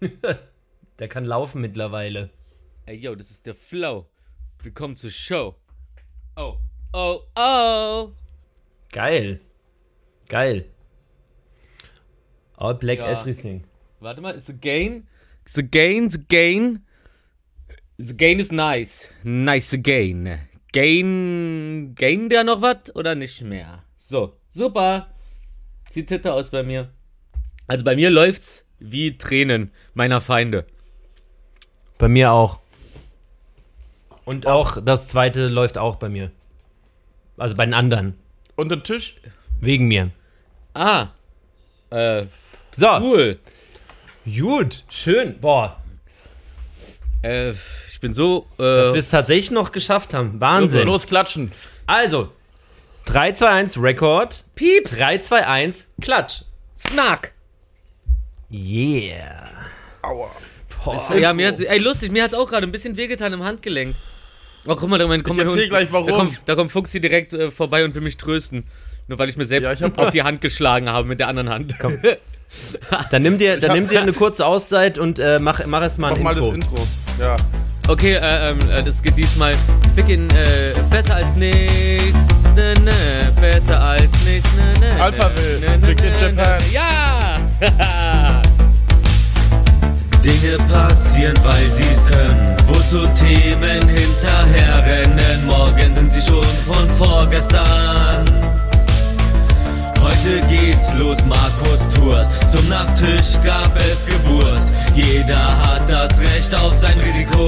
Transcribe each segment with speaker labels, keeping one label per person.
Speaker 1: Der kann laufen mittlerweile.
Speaker 2: Ey, yo, das ist der Flow. Willkommen zur Show. Oh, oh, oh.
Speaker 1: Geil. Geil. All Black
Speaker 2: Ja.
Speaker 1: S Riesling.
Speaker 2: Warte mal, ist the gain? The gain, the gain. The gain is nice. Nice gain. Gain. Gain der noch was oder nicht mehr? So, super. Sieht titter aus bei mir. Also bei mir läuft's wie Tränen meiner Feinde.
Speaker 1: Bei mir auch. Und auch das zweite läuft auch bei mir. Also bei den anderen.
Speaker 3: Unter den Tisch?
Speaker 1: Wegen mir.
Speaker 2: Ah. Äh,
Speaker 1: So,
Speaker 2: cool.
Speaker 1: gut. Schön. Boah,
Speaker 2: Äh, ich bin so.
Speaker 1: dass
Speaker 2: Äh,
Speaker 1: wir es tatsächlich noch geschafft haben. Wahnsinn.
Speaker 3: Los, klatschen.
Speaker 1: Also, 3, 2, 1, Rekord.
Speaker 2: Pieps.
Speaker 1: 3, 2, 1, Klatsch.
Speaker 2: Snack.
Speaker 1: Yeah.
Speaker 3: Aua.
Speaker 1: Boah.
Speaker 2: Ja, mir hat's, ey, lustig, mir hat's auch gerade ein bisschen wehgetan im Handgelenk. Oh, guck mal, da, mein, komm,
Speaker 3: Ich erzähl gleich, warum.
Speaker 2: Da kommt, da kommt Fuchsi direkt äh, vorbei und will mich trösten. Nur weil ich mir selbst
Speaker 3: Ja, ich hab-
Speaker 2: auf die Hand geschlagen habe mit der anderen Hand. Komm.
Speaker 1: Dann nimm dir, dann nimm dir eine kurze Auszeit und äh, mach, mach erst mal
Speaker 3: Mach
Speaker 1: ein
Speaker 3: mal
Speaker 1: Intro.
Speaker 3: das Intro. Ja.
Speaker 2: Okay, äh, ähm, äh, das geht diesmal Beginn, äh, besser als nichts. Ne, ne, besser als nichts. Ne, ne,
Speaker 3: Alphaville,
Speaker 2: ne, ne,
Speaker 3: Big in
Speaker 2: ne,
Speaker 3: Japan.
Speaker 2: ne. Ja! Dinge passieren, weil sie's können. Wozu Themen hinterherrennen? Morgen sind sie schon von vorgestern. Heute geht's los, Markus tourt. Zum Nachtisch gab es Geburt. Jeder hat das Recht auf sein Risiko.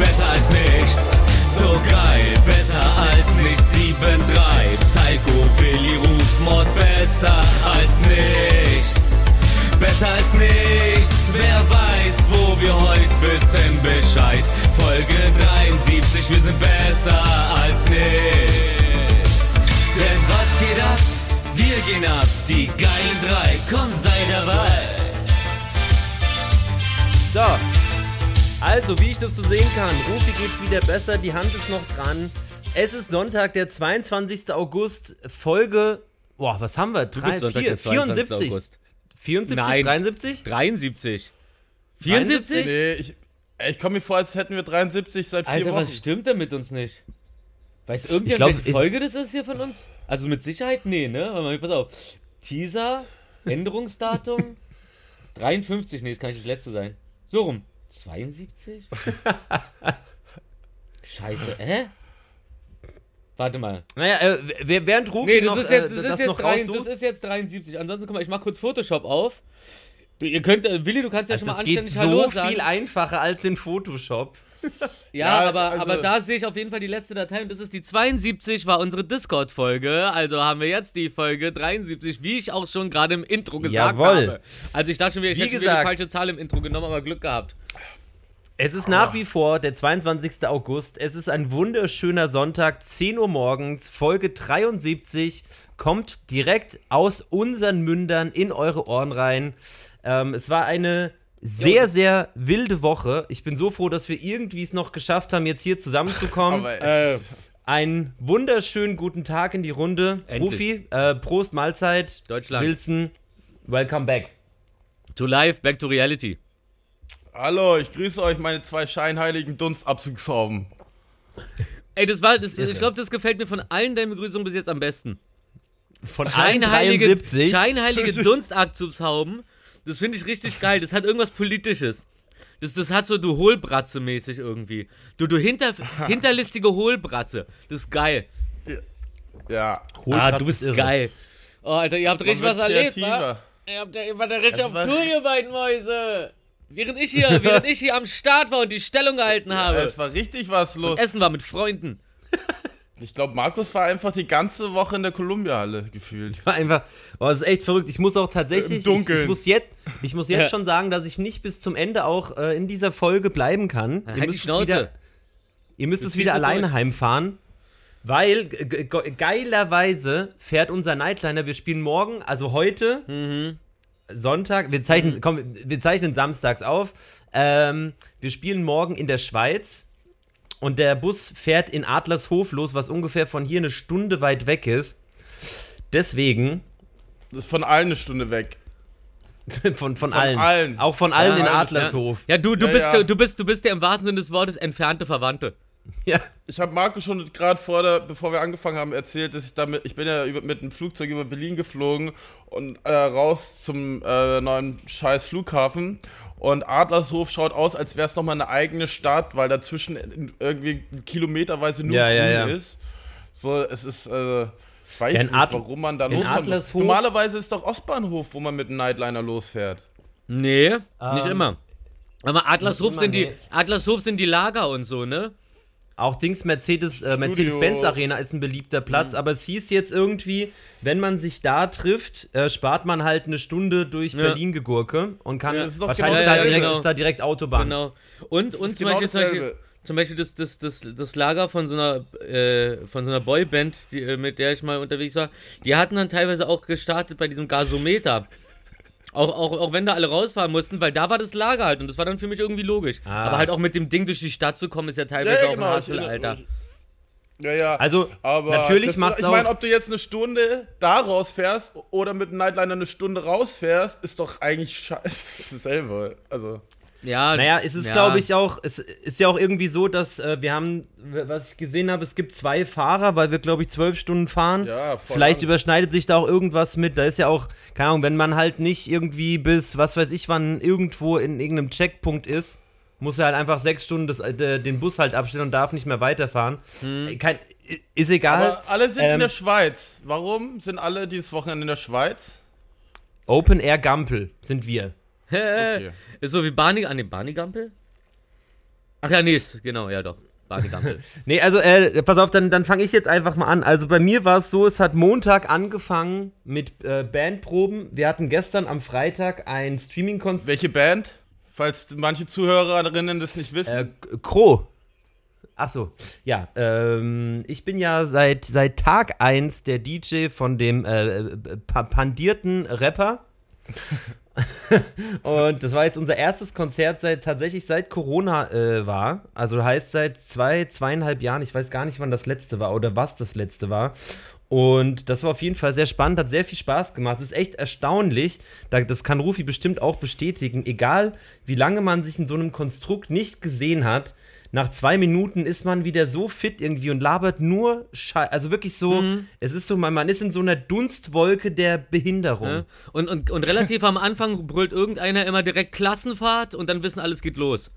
Speaker 2: Besser als nichts, so geil. Besser als nichts, 7-3. Psychophilie ruft Mord besser als nichts. Besser als nichts, wer weiß, wo wir heute wissen Bescheid. Folge 73, wir sind besser als nichts. Denn was geht ab? Wir gehen ab, die geilen drei, komm sei dabei.
Speaker 1: So. Also, wie ich das so sehen kann, Rufi geht's wieder besser, die Hand ist noch dran. Es ist Sonntag, der 22. August, Folge. Boah, was haben wir? Drei, vier, 74. 74,
Speaker 2: Nein.
Speaker 1: 73?
Speaker 2: 73.
Speaker 1: 74?
Speaker 3: Nee, ich, ich komme mir vor, als hätten wir 73 seit vier
Speaker 2: Alter,
Speaker 3: Wochen.
Speaker 2: was stimmt denn mit uns nicht? Weiß irgendjemand,
Speaker 1: glaub,
Speaker 2: welche Folge das ist hier von uns? Also mit Sicherheit, nee, ne? Warte mal, pass auf. Teaser, Änderungsdatum, 53, nee, das kann nicht das letzte sein. So rum. 72? Scheiße, hä? Warte mal.
Speaker 1: Naja, äh, während Rufi
Speaker 2: Nee, das
Speaker 1: noch,
Speaker 2: ist jetzt,
Speaker 1: äh,
Speaker 2: das
Speaker 1: das
Speaker 2: ist jetzt,
Speaker 1: noch
Speaker 2: drei, das
Speaker 1: raussucht.
Speaker 2: ist jetzt 73. Ansonsten, guck mal, ich mach kurz Photoshop auf. Du, ihr könnt, äh, Willi, du kannst ja schon mal
Speaker 1: das geht
Speaker 2: anständig
Speaker 1: so
Speaker 2: Hallo sagen.
Speaker 1: viel einfacher als in Photoshop.
Speaker 2: Ja,
Speaker 3: Ja,
Speaker 2: aber,
Speaker 3: also-
Speaker 2: aber da sehe ich auf jeden Fall die letzte Datei und das ist die 72, war unsere Discord-Folge. Also haben wir jetzt die Folge 73, wie ich auch schon gerade im Intro gesagt
Speaker 1: Jawohl.
Speaker 2: habe. Also ich dachte schon wieder, ich
Speaker 1: Wie
Speaker 2: hätte wieder
Speaker 1: gesagt.
Speaker 2: die falsche Zahl im Intro genommen, aber Glück gehabt.
Speaker 1: Es ist nach wie vor der 22. August. Es ist ein wunderschöner Sonntag, 10 Uhr morgens. Folge 73 kommt direkt aus unseren Mündern in eure Ohren rein. Ähm, es war eine sehr, sehr wilde Woche. Ich bin so froh, dass wir irgendwie es noch geschafft haben, jetzt hier zusammenzukommen.
Speaker 3: Aber, ey,
Speaker 2: Äh,
Speaker 1: Einen wunderschönen guten Tag in die Runde.
Speaker 2: Endlich.
Speaker 1: Rufi, äh, Prost, Mahlzeit.
Speaker 2: Deutschland.
Speaker 1: Wilson, welcome back.
Speaker 2: to life, back to reality.
Speaker 3: Hallo, ich grüße euch, meine zwei scheinheiligen Dunstabzugshauben.
Speaker 2: Ey, das war, das, ich glaube, das gefällt mir von allen deinen Begrüßungen bis jetzt am besten.
Speaker 1: Von allen
Speaker 2: Scheinheilige,
Speaker 1: 73.
Speaker 2: scheinheilige Dunstakzugshauben. Das finde ich richtig geil. Das hat irgendwas Politisches. Das, das hat so du Hohlbratze-mäßig irgendwie. Du, du hinter, hinterlistige Hohlbratze. Das ist geil.
Speaker 3: Ja.
Speaker 2: ah, du bist geil. Oh, Alter, ihr habt richtig was erlebt, wa?
Speaker 3: kreativer.
Speaker 2: Ihr habt ja ihr wart ja richtig
Speaker 3: Das
Speaker 2: auf Tour, ihr beiden Mäuse. Während ich hier, während ich hier am Start war und die Stellung gehalten habe.
Speaker 3: Es war richtig was los.
Speaker 2: Essen war mit Freunden.
Speaker 3: Ich glaube, Markus war einfach die ganze Woche in der Columbia-Halle gefühlt.
Speaker 1: War einfach, oh, das ist echt verrückt. Ich muss auch tatsächlich,
Speaker 3: Im
Speaker 1: ich, ich muss jetzt, ich muss jetzt
Speaker 2: Ja.
Speaker 1: schon sagen, dass ich nicht bis zum Ende auch äh, in dieser Folge bleiben kann.
Speaker 2: Halt die
Speaker 1: müsst es wieder, ihr müsst es wieder alleine
Speaker 2: durch.
Speaker 1: heimfahren, weil ge- ge- geilerweise fährt unser Nightliner. Wir spielen morgen, also heute,
Speaker 2: Mhm.
Speaker 1: Sonntag. Wir zeichnen, komm, wir zeichnen samstags auf. Ähm, wir spielen morgen in der Schweiz. Und der Bus fährt in Adlershof los, was ungefähr von hier eine Stunde weit weg ist. Deswegen
Speaker 3: Das ist von allen eine Stunde weg.
Speaker 1: von, von, allen.
Speaker 3: allen.
Speaker 1: Auch von allen in
Speaker 3: allen,
Speaker 1: Adlershof.
Speaker 2: Ja, du, du,
Speaker 3: Ja,
Speaker 2: bist,
Speaker 3: ja.
Speaker 2: Du, bist, du bist der im wahrsten Sinne des Wortes entfernte Verwandte.
Speaker 1: Ja.
Speaker 3: Ich habe Marco schon gerade vor der, bevor wir angefangen haben, erzählt, dass ich damit, ich bin ja über, mit einem Flugzeug über Berlin geflogen und äh, raus zum äh, neuen scheiß Flughafen. Und Adlershof schaut aus, als wäre es nochmal eine eigene Stadt, weil dazwischen irgendwie kilometerweise nur
Speaker 1: Ja,
Speaker 3: grün
Speaker 1: ja, ja.
Speaker 3: ist. So, es ist, äh, ich weiß
Speaker 1: Ja,
Speaker 3: nicht, warum man da
Speaker 1: in
Speaker 3: losfahren muss.
Speaker 1: Adlershof-
Speaker 3: Normalerweise ist doch Ostbahnhof, wo man mit einem Nightliner losfährt.
Speaker 2: Nee, nicht
Speaker 1: Ähm,
Speaker 2: immer. Aber Adlershof
Speaker 1: immer,
Speaker 2: sind die
Speaker 1: nee.
Speaker 2: Adlershof sind die Lager und so, ne?
Speaker 1: Auch Dings Mercedes, äh, Mercedes-Benz Arena ist ein beliebter Platz, aber es hieß jetzt irgendwie, wenn man sich da trifft, äh, spart man halt eine Stunde durch
Speaker 2: Ja.
Speaker 1: Berlin gegurke und kann
Speaker 3: Ja, das ist doch
Speaker 1: wahrscheinlich
Speaker 3: genau
Speaker 1: ist, da direkt,
Speaker 2: Genau.
Speaker 1: ist da direkt Autobahn.
Speaker 2: Genau. Und, und
Speaker 3: ist
Speaker 2: zum,
Speaker 3: genau
Speaker 2: Beispiel, zum Beispiel,
Speaker 3: dasselbe.
Speaker 2: zum Beispiel das, das, das, das Lager von so einer, äh, von so einer Boyband, die, äh, mit der ich mal unterwegs war, die hatten dann teilweise auch gestartet bei diesem Gasometer. Auch, auch, auch wenn da alle rausfahren mussten, weil da war das Lager halt und das war dann für mich irgendwie logisch.
Speaker 1: Ah.
Speaker 2: Aber halt auch mit dem Ding durch die Stadt zu kommen, ist ja teilweise auch ein Hassel,
Speaker 3: ich-
Speaker 2: Alter.
Speaker 3: Ja, ja.
Speaker 1: Also,
Speaker 3: Aber
Speaker 1: natürlich
Speaker 3: das,
Speaker 1: macht's
Speaker 3: Ich meine, ob du jetzt eine Stunde da rausfährst oder mit einem Nightliner eine Stunde rausfährst, ist doch eigentlich scheiße dasselbe. Also,
Speaker 2: Ja,
Speaker 1: Naja, es ist,
Speaker 2: ja.
Speaker 1: glaube ich, auch, es ist ja auch irgendwie so, dass äh, wir haben, was ich gesehen habe, es gibt zwei Fahrer, weil wir, glaube ich, zwölf Stunden fahren.
Speaker 3: Ja, voll
Speaker 1: Vielleicht
Speaker 3: an.
Speaker 1: überschneidet sich da auch irgendwas mit. Da ist ja auch, keine Ahnung, wenn man halt nicht irgendwie bis, was weiß ich, wann irgendwo in irgendeinem Checkpunkt ist, muss er halt einfach sechs Stunden das, äh, den Bus halt abstellen und darf nicht mehr weiterfahren. Äh, Kein, ist egal.
Speaker 3: aber alle sind in
Speaker 1: Ähm,
Speaker 3: der Schweiz. Warum sind alle dieses Wochenende in der Schweiz?
Speaker 1: Open Air Gampel sind wir.
Speaker 3: Okay.
Speaker 2: Ist so wie Barney, an dem Barney Gampel? Ach ja, nee, ist, genau, ja doch.
Speaker 1: Nee, also, äh, pass auf, dann, dann fange ich jetzt einfach mal an. Also bei mir war es so, es hat Montag angefangen mit äh, Bandproben. Wir hatten gestern am Freitag ein Streaming-Konzert.
Speaker 3: Welche Band? Falls manche Zuhörerinnen das nicht wissen.
Speaker 1: Äh, Kro. Ach so, ja, ähm, ich bin ja seit, seit Tag 1 der DJ von dem äh, äh, pa pandierten Rapper. Und das war jetzt unser erstes Konzert seit tatsächlich seit Corona äh, war. Also heißt seit zwei, zweieinhalb Jahren. Ich weiß gar nicht, wann das letzte war oder was das letzte war. Und das war auf jeden Fall sehr spannend, hat sehr viel Spaß gemacht. Es ist echt erstaunlich, da, das kann Rufi bestimmt auch bestätigen, egal wie lange man sich in so einem Konstrukt nicht gesehen hat, nach zwei Minuten ist man wieder so fit irgendwie und labert nur Scheiße. Also wirklich so, es ist so, man, man ist in so einer Dunstwolke der Behinderung.
Speaker 2: ne? und, und, und relativ am Anfang brüllt irgendeiner immer direkt Klassenfahrt und dann wissen alles geht los.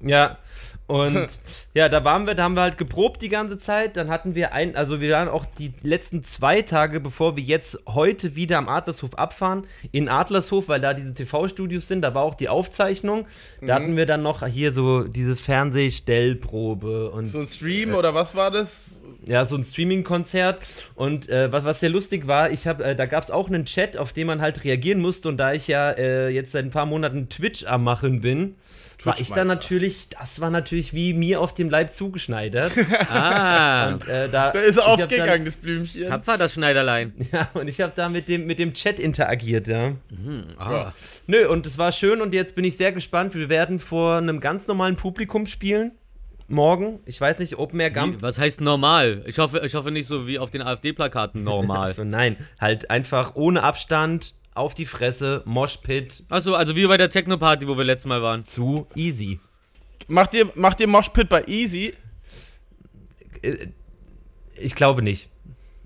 Speaker 1: Ja, und ja, da waren wir, da haben wir halt geprobt die ganze Zeit. Dann hatten wir ein, also wir waren auch die letzten zwei Tage, bevor wir jetzt heute wieder am Adlershof abfahren, in Adlershof, weil da diese TV-Studios sind, da war auch die Aufzeichnung. Da hatten wir dann noch hier so diese Fernsehstellprobe und
Speaker 3: so ein Stream oder was war das?
Speaker 1: Ja, so ein Streaming-Konzert. Und äh, was, was sehr lustig war, ich habe, äh, da gab es auch einen Chat, auf den man halt reagieren musste. Und da ich ja äh, jetzt seit ein paar Monaten Twitch am Machen bin, war ich da natürlich, das war natürlich wie mir auf dem Leib zugeschneidert.
Speaker 2: Ah,
Speaker 1: und, äh, da,
Speaker 3: Da ist er
Speaker 1: ich hab
Speaker 3: aufgegangen, das Blümchen.
Speaker 2: tapfer das Schneiderlein.
Speaker 1: Ja, und ich habe da mit dem, mit dem Chat interagiert, ja.
Speaker 2: Ah.
Speaker 1: Nö, und es war schön und jetzt bin ich sehr gespannt. Wir werden vor einem ganz normalen Publikum spielen. Morgen. Ich weiß nicht, Open Air Gump.
Speaker 2: Wie, was heißt normal? Ich hoffe, ich hoffe nicht so wie auf den AfD-Plakaten normal.
Speaker 1: Also nein, halt einfach ohne Abstand, auf die Fresse, Moshpit,
Speaker 2: Achso, also wie bei der Techno-Party, wo wir letztes Mal waren.
Speaker 1: zu easy.
Speaker 3: Macht ihr, macht ihr Moshpit bei Easy?
Speaker 1: Äh, Ich glaube nicht.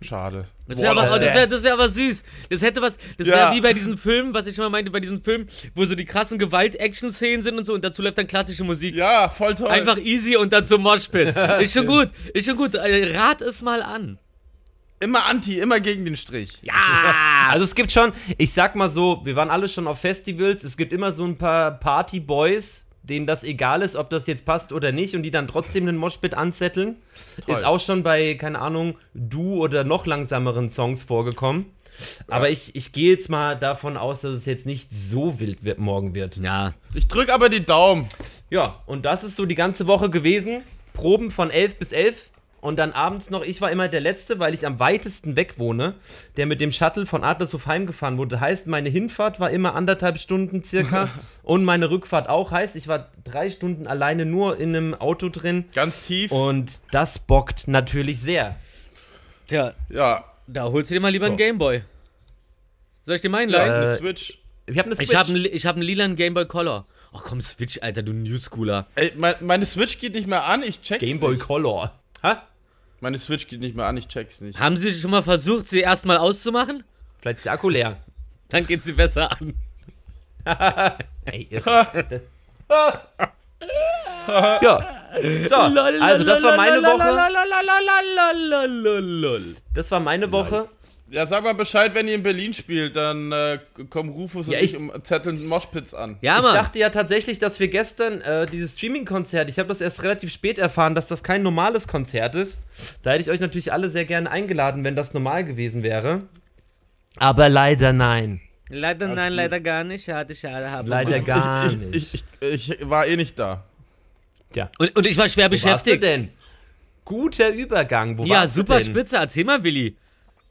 Speaker 3: Schade.
Speaker 2: Das wäre aber,
Speaker 3: das
Speaker 2: wär, das wär aber süß. Das hätte was. Das wäre
Speaker 3: Ja.
Speaker 2: wie bei diesen Filmen, was ich schon mal meinte, bei diesen Filmen, wo so die krassen Gewalt-Action-Szenen sind und so und dazu läuft dann klassische Musik.
Speaker 3: Ja, voll toll.
Speaker 2: Einfach easy und dazu Moshpit. Ist schon gut. Ist schon gut. Äh, Rat es mal an.
Speaker 3: immer anti, immer gegen den Strich.
Speaker 2: Ja.
Speaker 1: Also es gibt schon, ich sag mal so, wir waren alle schon auf Festivals, es gibt immer so ein paar Party-Boys, denen das egal ist, ob das jetzt passt oder nicht und die dann trotzdem einen Moshpit anzetteln.
Speaker 3: Toll.
Speaker 1: Ist auch schon bei, keine Ahnung, Du oder noch langsameren Songs vorgekommen. Aber ich, ich gehe jetzt mal davon aus, dass es jetzt nicht so wild wird, morgen wird.
Speaker 2: Ja.
Speaker 3: Ich drück aber die Daumen.
Speaker 1: Ja, und das ist so die ganze Woche gewesen. Proben von 11 bis 11. Und dann abends noch, ich war immer der Letzte, weil ich am weitesten weg wohne, der mit dem Shuttle von Adlershof heimgefahren wurde. Heißt, meine Hinfahrt war immer anderthalb Stunden circa und meine Rückfahrt auch. Heißt, ich war drei Stunden alleine nur in einem Auto drin.
Speaker 3: Ganz tief.
Speaker 1: Und das bockt natürlich sehr.
Speaker 2: Tja,
Speaker 3: ja.
Speaker 2: da holst du dir mal lieber einen
Speaker 3: So.
Speaker 2: Gameboy. Soll ich dir meinen
Speaker 3: Ja,
Speaker 2: leihen?
Speaker 3: eine
Speaker 1: Äh,
Speaker 3: Switch.
Speaker 1: Ich habe eine Switch.
Speaker 2: Ich habe einen, ich hab einen lilanen Game Boy Color. Ach komm, Switch, Alter, du Newschooler.
Speaker 3: Ey, mein, meine Switch geht nicht mehr an, ich check's
Speaker 1: Game Boy
Speaker 3: nicht.
Speaker 1: Color. Ha?
Speaker 3: Meine Switch geht nicht mehr an, ich check's nicht.
Speaker 2: Haben Sie schon mal versucht, sie erstmal auszumachen?
Speaker 1: Vielleicht ist der Akku leer.
Speaker 2: Dann geht sie besser an.
Speaker 1: Ey, ja. So, also das war meine Woche. Das war meine Woche.
Speaker 3: Ja, sag mal Bescheid, wenn ihr in Berlin spielt, dann äh, kommen Rufus und
Speaker 1: Ja,
Speaker 3: ich
Speaker 1: ich-
Speaker 3: um zetteln Moshpits an.
Speaker 2: Ja,
Speaker 1: Ich
Speaker 2: Mann.
Speaker 1: dachte ja tatsächlich, dass wir gestern äh, dieses Streaming-Konzert, ich habe das erst relativ spät erfahren, dass das kein normales Konzert ist. Da hätte ich euch natürlich alle sehr gerne eingeladen, wenn das normal gewesen wäre. Aber leider nein.
Speaker 2: leider
Speaker 3: Alles
Speaker 2: nein,
Speaker 3: gut.
Speaker 2: leider gar nicht. Schade, schade. Hab
Speaker 1: Leider gar
Speaker 3: ich,
Speaker 1: nicht.
Speaker 3: ich, ich, ich war eh nicht da.
Speaker 1: Tja,
Speaker 2: Und, und ich war schwer
Speaker 1: wo warst du
Speaker 2: beschäftigt.
Speaker 1: denn? Guter Übergang. Wo
Speaker 2: Ja,
Speaker 1: warst du
Speaker 2: super
Speaker 1: denn?
Speaker 2: spitze. Erzähl mal, Willi.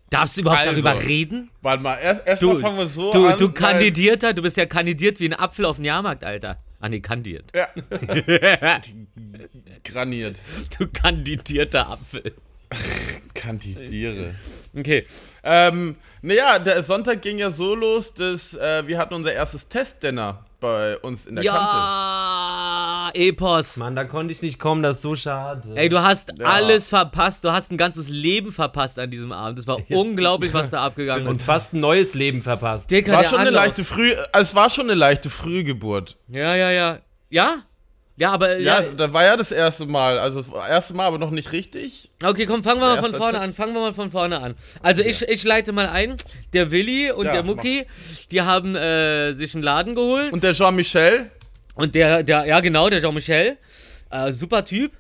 Speaker 2: Darfst du überhaupt
Speaker 3: Also,
Speaker 2: darüber reden?
Speaker 3: Warte mal, erst, erst
Speaker 2: Du,
Speaker 3: mal fangen wir so
Speaker 2: du,
Speaker 3: an.
Speaker 2: du Kandidierter, du bist ja kandidiert wie ein Apfel auf dem Jahrmarkt, Alter. Ah, nee, kandiert.
Speaker 3: Ja. Graniert.
Speaker 2: Du kandidierter Apfel.
Speaker 3: Kandidiere.
Speaker 2: Okay.
Speaker 3: Ähm, naja, der Sonntag ging ja so los, dass äh, wir hatten unser erstes Testdinner bei uns in der Kante.
Speaker 2: Ja, Epos.
Speaker 1: Mann, da konnte ich nicht kommen, das ist so schade.
Speaker 2: Ey, du hast
Speaker 3: Ja.
Speaker 2: alles verpasst. Du hast ein ganzes Leben verpasst an diesem Abend. Das war unglaublich, was da abgegangen
Speaker 1: und
Speaker 2: ist.
Speaker 1: fast ein neues Leben verpasst.
Speaker 2: Dicker,
Speaker 3: War schon eine
Speaker 2: Anlauf.
Speaker 3: leichte Früh, äh, es war schon eine leichte Frühgeburt.
Speaker 2: Ja, ja, ja. Ja? Ja, aber
Speaker 3: Ja,
Speaker 2: ja.
Speaker 3: da war ja das erste Mal, also das erste Mal, aber noch nicht richtig.
Speaker 2: Okay, komm, fangen wir mal von vorne
Speaker 3: Test.
Speaker 2: an. Fangen wir mal von vorne an. Also ich, ich leite mal ein. Der Willi und
Speaker 3: Ja,
Speaker 2: der Mucki, die haben äh, sich einen Laden geholt.
Speaker 3: Und der Jean-Michel,
Speaker 2: Und der, der, ja genau, der Jean-Michel, äh, super Typ.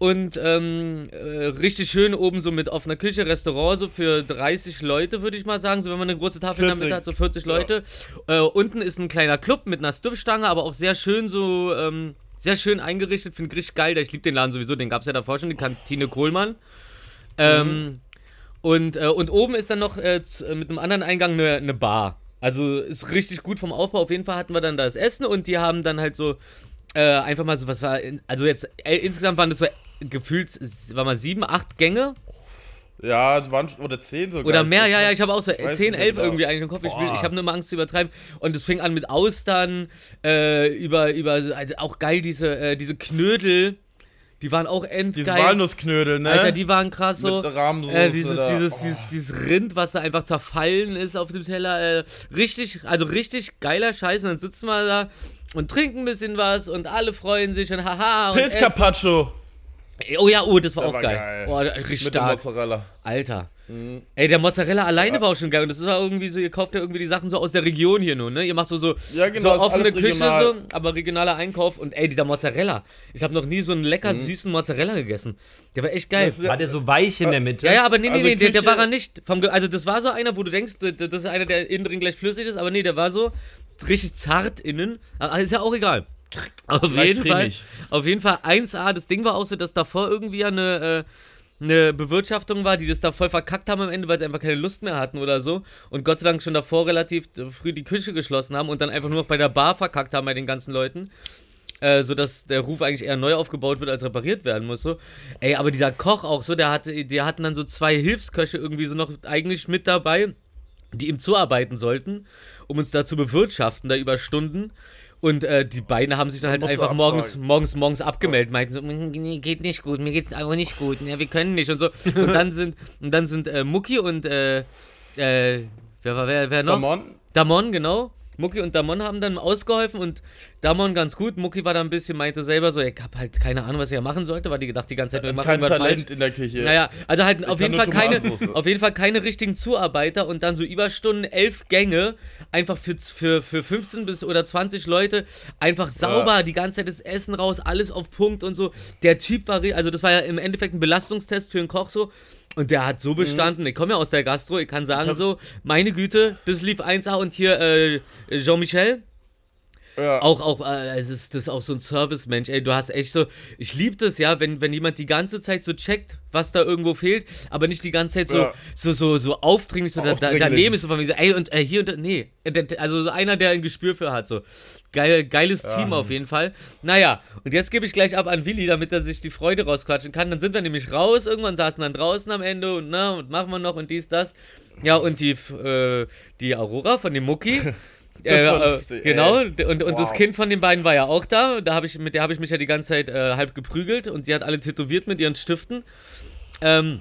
Speaker 2: Und ähm, äh, richtig schön oben so mit offener Küche, Restaurant, so für 30 Leute, würde ich mal sagen. So wenn man eine große Tafel in der
Speaker 3: 40.
Speaker 2: Mitte hat, so 40 Leute. Äh, unten ist ein kleiner Club mit einer Stüppstange, aber auch sehr schön so, ähm, sehr schön eingerichtet. Finde ich richtig geil. Ich liebe den Laden sowieso, den gab es ja davor schon, die Kantine Kohlmann. Ähm, und, äh, und oben ist dann noch äh, äh, mit einem anderen Eingang eine, eine Bar. Also ist richtig gut vom Aufbau. Auf jeden Fall hatten wir dann das Essen und die haben dann halt so äh, einfach mal so, was war, also jetzt äh, insgesamt waren das so gefühlt, war mal sieben, acht Gänge
Speaker 3: ja, es waren oder zehn sogar.
Speaker 2: oder mehr. Ja, ja, ich habe auch so
Speaker 3: weiß
Speaker 2: 10,
Speaker 3: nicht
Speaker 2: 11
Speaker 3: genau.
Speaker 2: irgendwie eigentlich im Kopf. Ich, will- ich habe nur immer Angst zu übertreiben. Und es fing an mit Austern, äh, über, über, so- also auch geil, diese, äh, diese Knödel. Die waren auch
Speaker 3: Diese
Speaker 2: endgeil.
Speaker 3: Walnussknödel, ne?
Speaker 2: Alter, die waren krass so.
Speaker 3: Mit Rahmsoße
Speaker 2: Äh, dieses,
Speaker 3: da.
Speaker 2: dieses,
Speaker 3: Oh.
Speaker 2: dieses, dieses Rind, was da einfach zerfallen ist auf dem Teller. Äh, richtig, also richtig geiler Scheiß. Und dann sitzen wir da und trinken ein bisschen was und alle freuen sich und haha. Und
Speaker 3: Pilz
Speaker 2: essen.
Speaker 3: Carpaccio
Speaker 2: Oh ja, oh, das war
Speaker 3: Der
Speaker 2: auch
Speaker 3: war
Speaker 2: geil.
Speaker 3: geil.
Speaker 2: Oh, richtig
Speaker 3: mit der
Speaker 2: stark.
Speaker 3: Mozzarella.
Speaker 2: Alter. Ey, der Mozzarella alleine war auch schon geil. Und das ist ja irgendwie so, ihr kauft ja irgendwie die Sachen so aus der Region hier nur, ne? Ihr macht so, so,
Speaker 3: Ja, genau,
Speaker 2: so offene Küche,
Speaker 3: regional.
Speaker 2: so, aber regionaler Einkauf. Und ey, dieser Mozzarella. Ich habe noch nie so einen lecker
Speaker 3: Mhm.
Speaker 2: süßen Mozzarella gegessen. Der war echt geil.
Speaker 1: War der so weich in der Mitte?
Speaker 2: Ja, ja, aber nee, nee,
Speaker 3: Also
Speaker 2: nee, der, der war er nicht. Vom, also das war so einer, wo du denkst, das ist einer, der innen drin gleich flüssig ist, aber nee, der war so richtig zart innen. Aber ist ja auch egal. Auf jeden Fall, auf jeden Fall 1A. Das Ding war auch so, dass davor irgendwie eine, äh, eine Bewirtschaftung war, die das da voll verkackt haben am Ende, weil sie einfach keine Lust mehr hatten oder so. Und Gott sei Dank schon davor relativ früh die Küche geschlossen haben und dann einfach nur noch bei der Bar verkackt haben bei den ganzen Leuten. Äh, so dass der Ruf eigentlich eher neu aufgebaut wird, als repariert werden muss. So. Ey, aber dieser Koch auch so, der hatte, die hatten dann so zwei Hilfsköche irgendwie so noch eigentlich mit dabei, die ihm zuarbeiten sollten, um uns da zu bewirtschaften, da über Stunden. Und äh, die beiden haben sich dann halt
Speaker 3: musst
Speaker 2: einfach morgens, morgens, morgens abgemeldet, meinten so, "Mm, geht nicht gut, mir geht's aber nicht gut, ja, wir können nicht und so. Und dann sind, und dann sind äh, Mucki und äh, äh, wer war wer, wer noch?
Speaker 3: Damon,
Speaker 2: Damon, genau. Mucki und Damon haben dann ausgeholfen und Damon ganz gut. Mucki war da ein bisschen, meinte selber so, ich hab halt keine Ahnung, was er machen sollte, weil die gedacht die ganze Zeit, wir machen
Speaker 3: kein Talent
Speaker 2: falsch.
Speaker 3: in der Küche.
Speaker 2: Naja, also halt auf jeden Fall keine, auf jeden Fall keine richtigen Zuarbeiter und dann so Überstunden, elf Gänge, einfach für, für, für 15 bis oder 20 Leute, einfach sauber, die ganze Zeit das Essen raus, alles auf Punkt und so. Der Typ war, also das war ja im Endeffekt ein Belastungstest für einen Koch so. Und der hat so bestanden, ich komme ja aus der Gastro, ich kann sagen so, meine Güte, das lief 1A und hier äh, Jean-Michel,
Speaker 3: Ja.
Speaker 2: auch, auch, äh, es ist das ist auch so ein Service-Mensch, ey, du hast echt so, ich liebe das ja, wenn, wenn jemand die ganze Zeit so checkt, was da irgendwo fehlt, aber nicht die ganze Zeit so,
Speaker 3: Ja.
Speaker 2: so, so, so aufdringlich, so da, da,
Speaker 3: Aufdringlich.
Speaker 2: daneben ist so von mir so, ey, und äh, hier und nee, Äh, also so einer, der ein Gespür für hat, so. Geil, geiles Team auf jeden Fall. Naja, und jetzt gebe ich gleich ab an Willi, damit er sich die Freude rausquatschen kann. Dann sind wir nämlich raus, irgendwann saßen dann draußen am Ende und na, und machen wir noch und dies, das. Ja, und die, äh, die Aurora von dem Mucki, Äh, äh, genau, und, und das
Speaker 3: Wow.
Speaker 2: Kind von den beiden war ja auch da. da hab ich, mit der habe ich mich ja die ganze Zeit äh, halb geprügelt und sie hat alle tätowiert mit ihren Stiften. Ähm,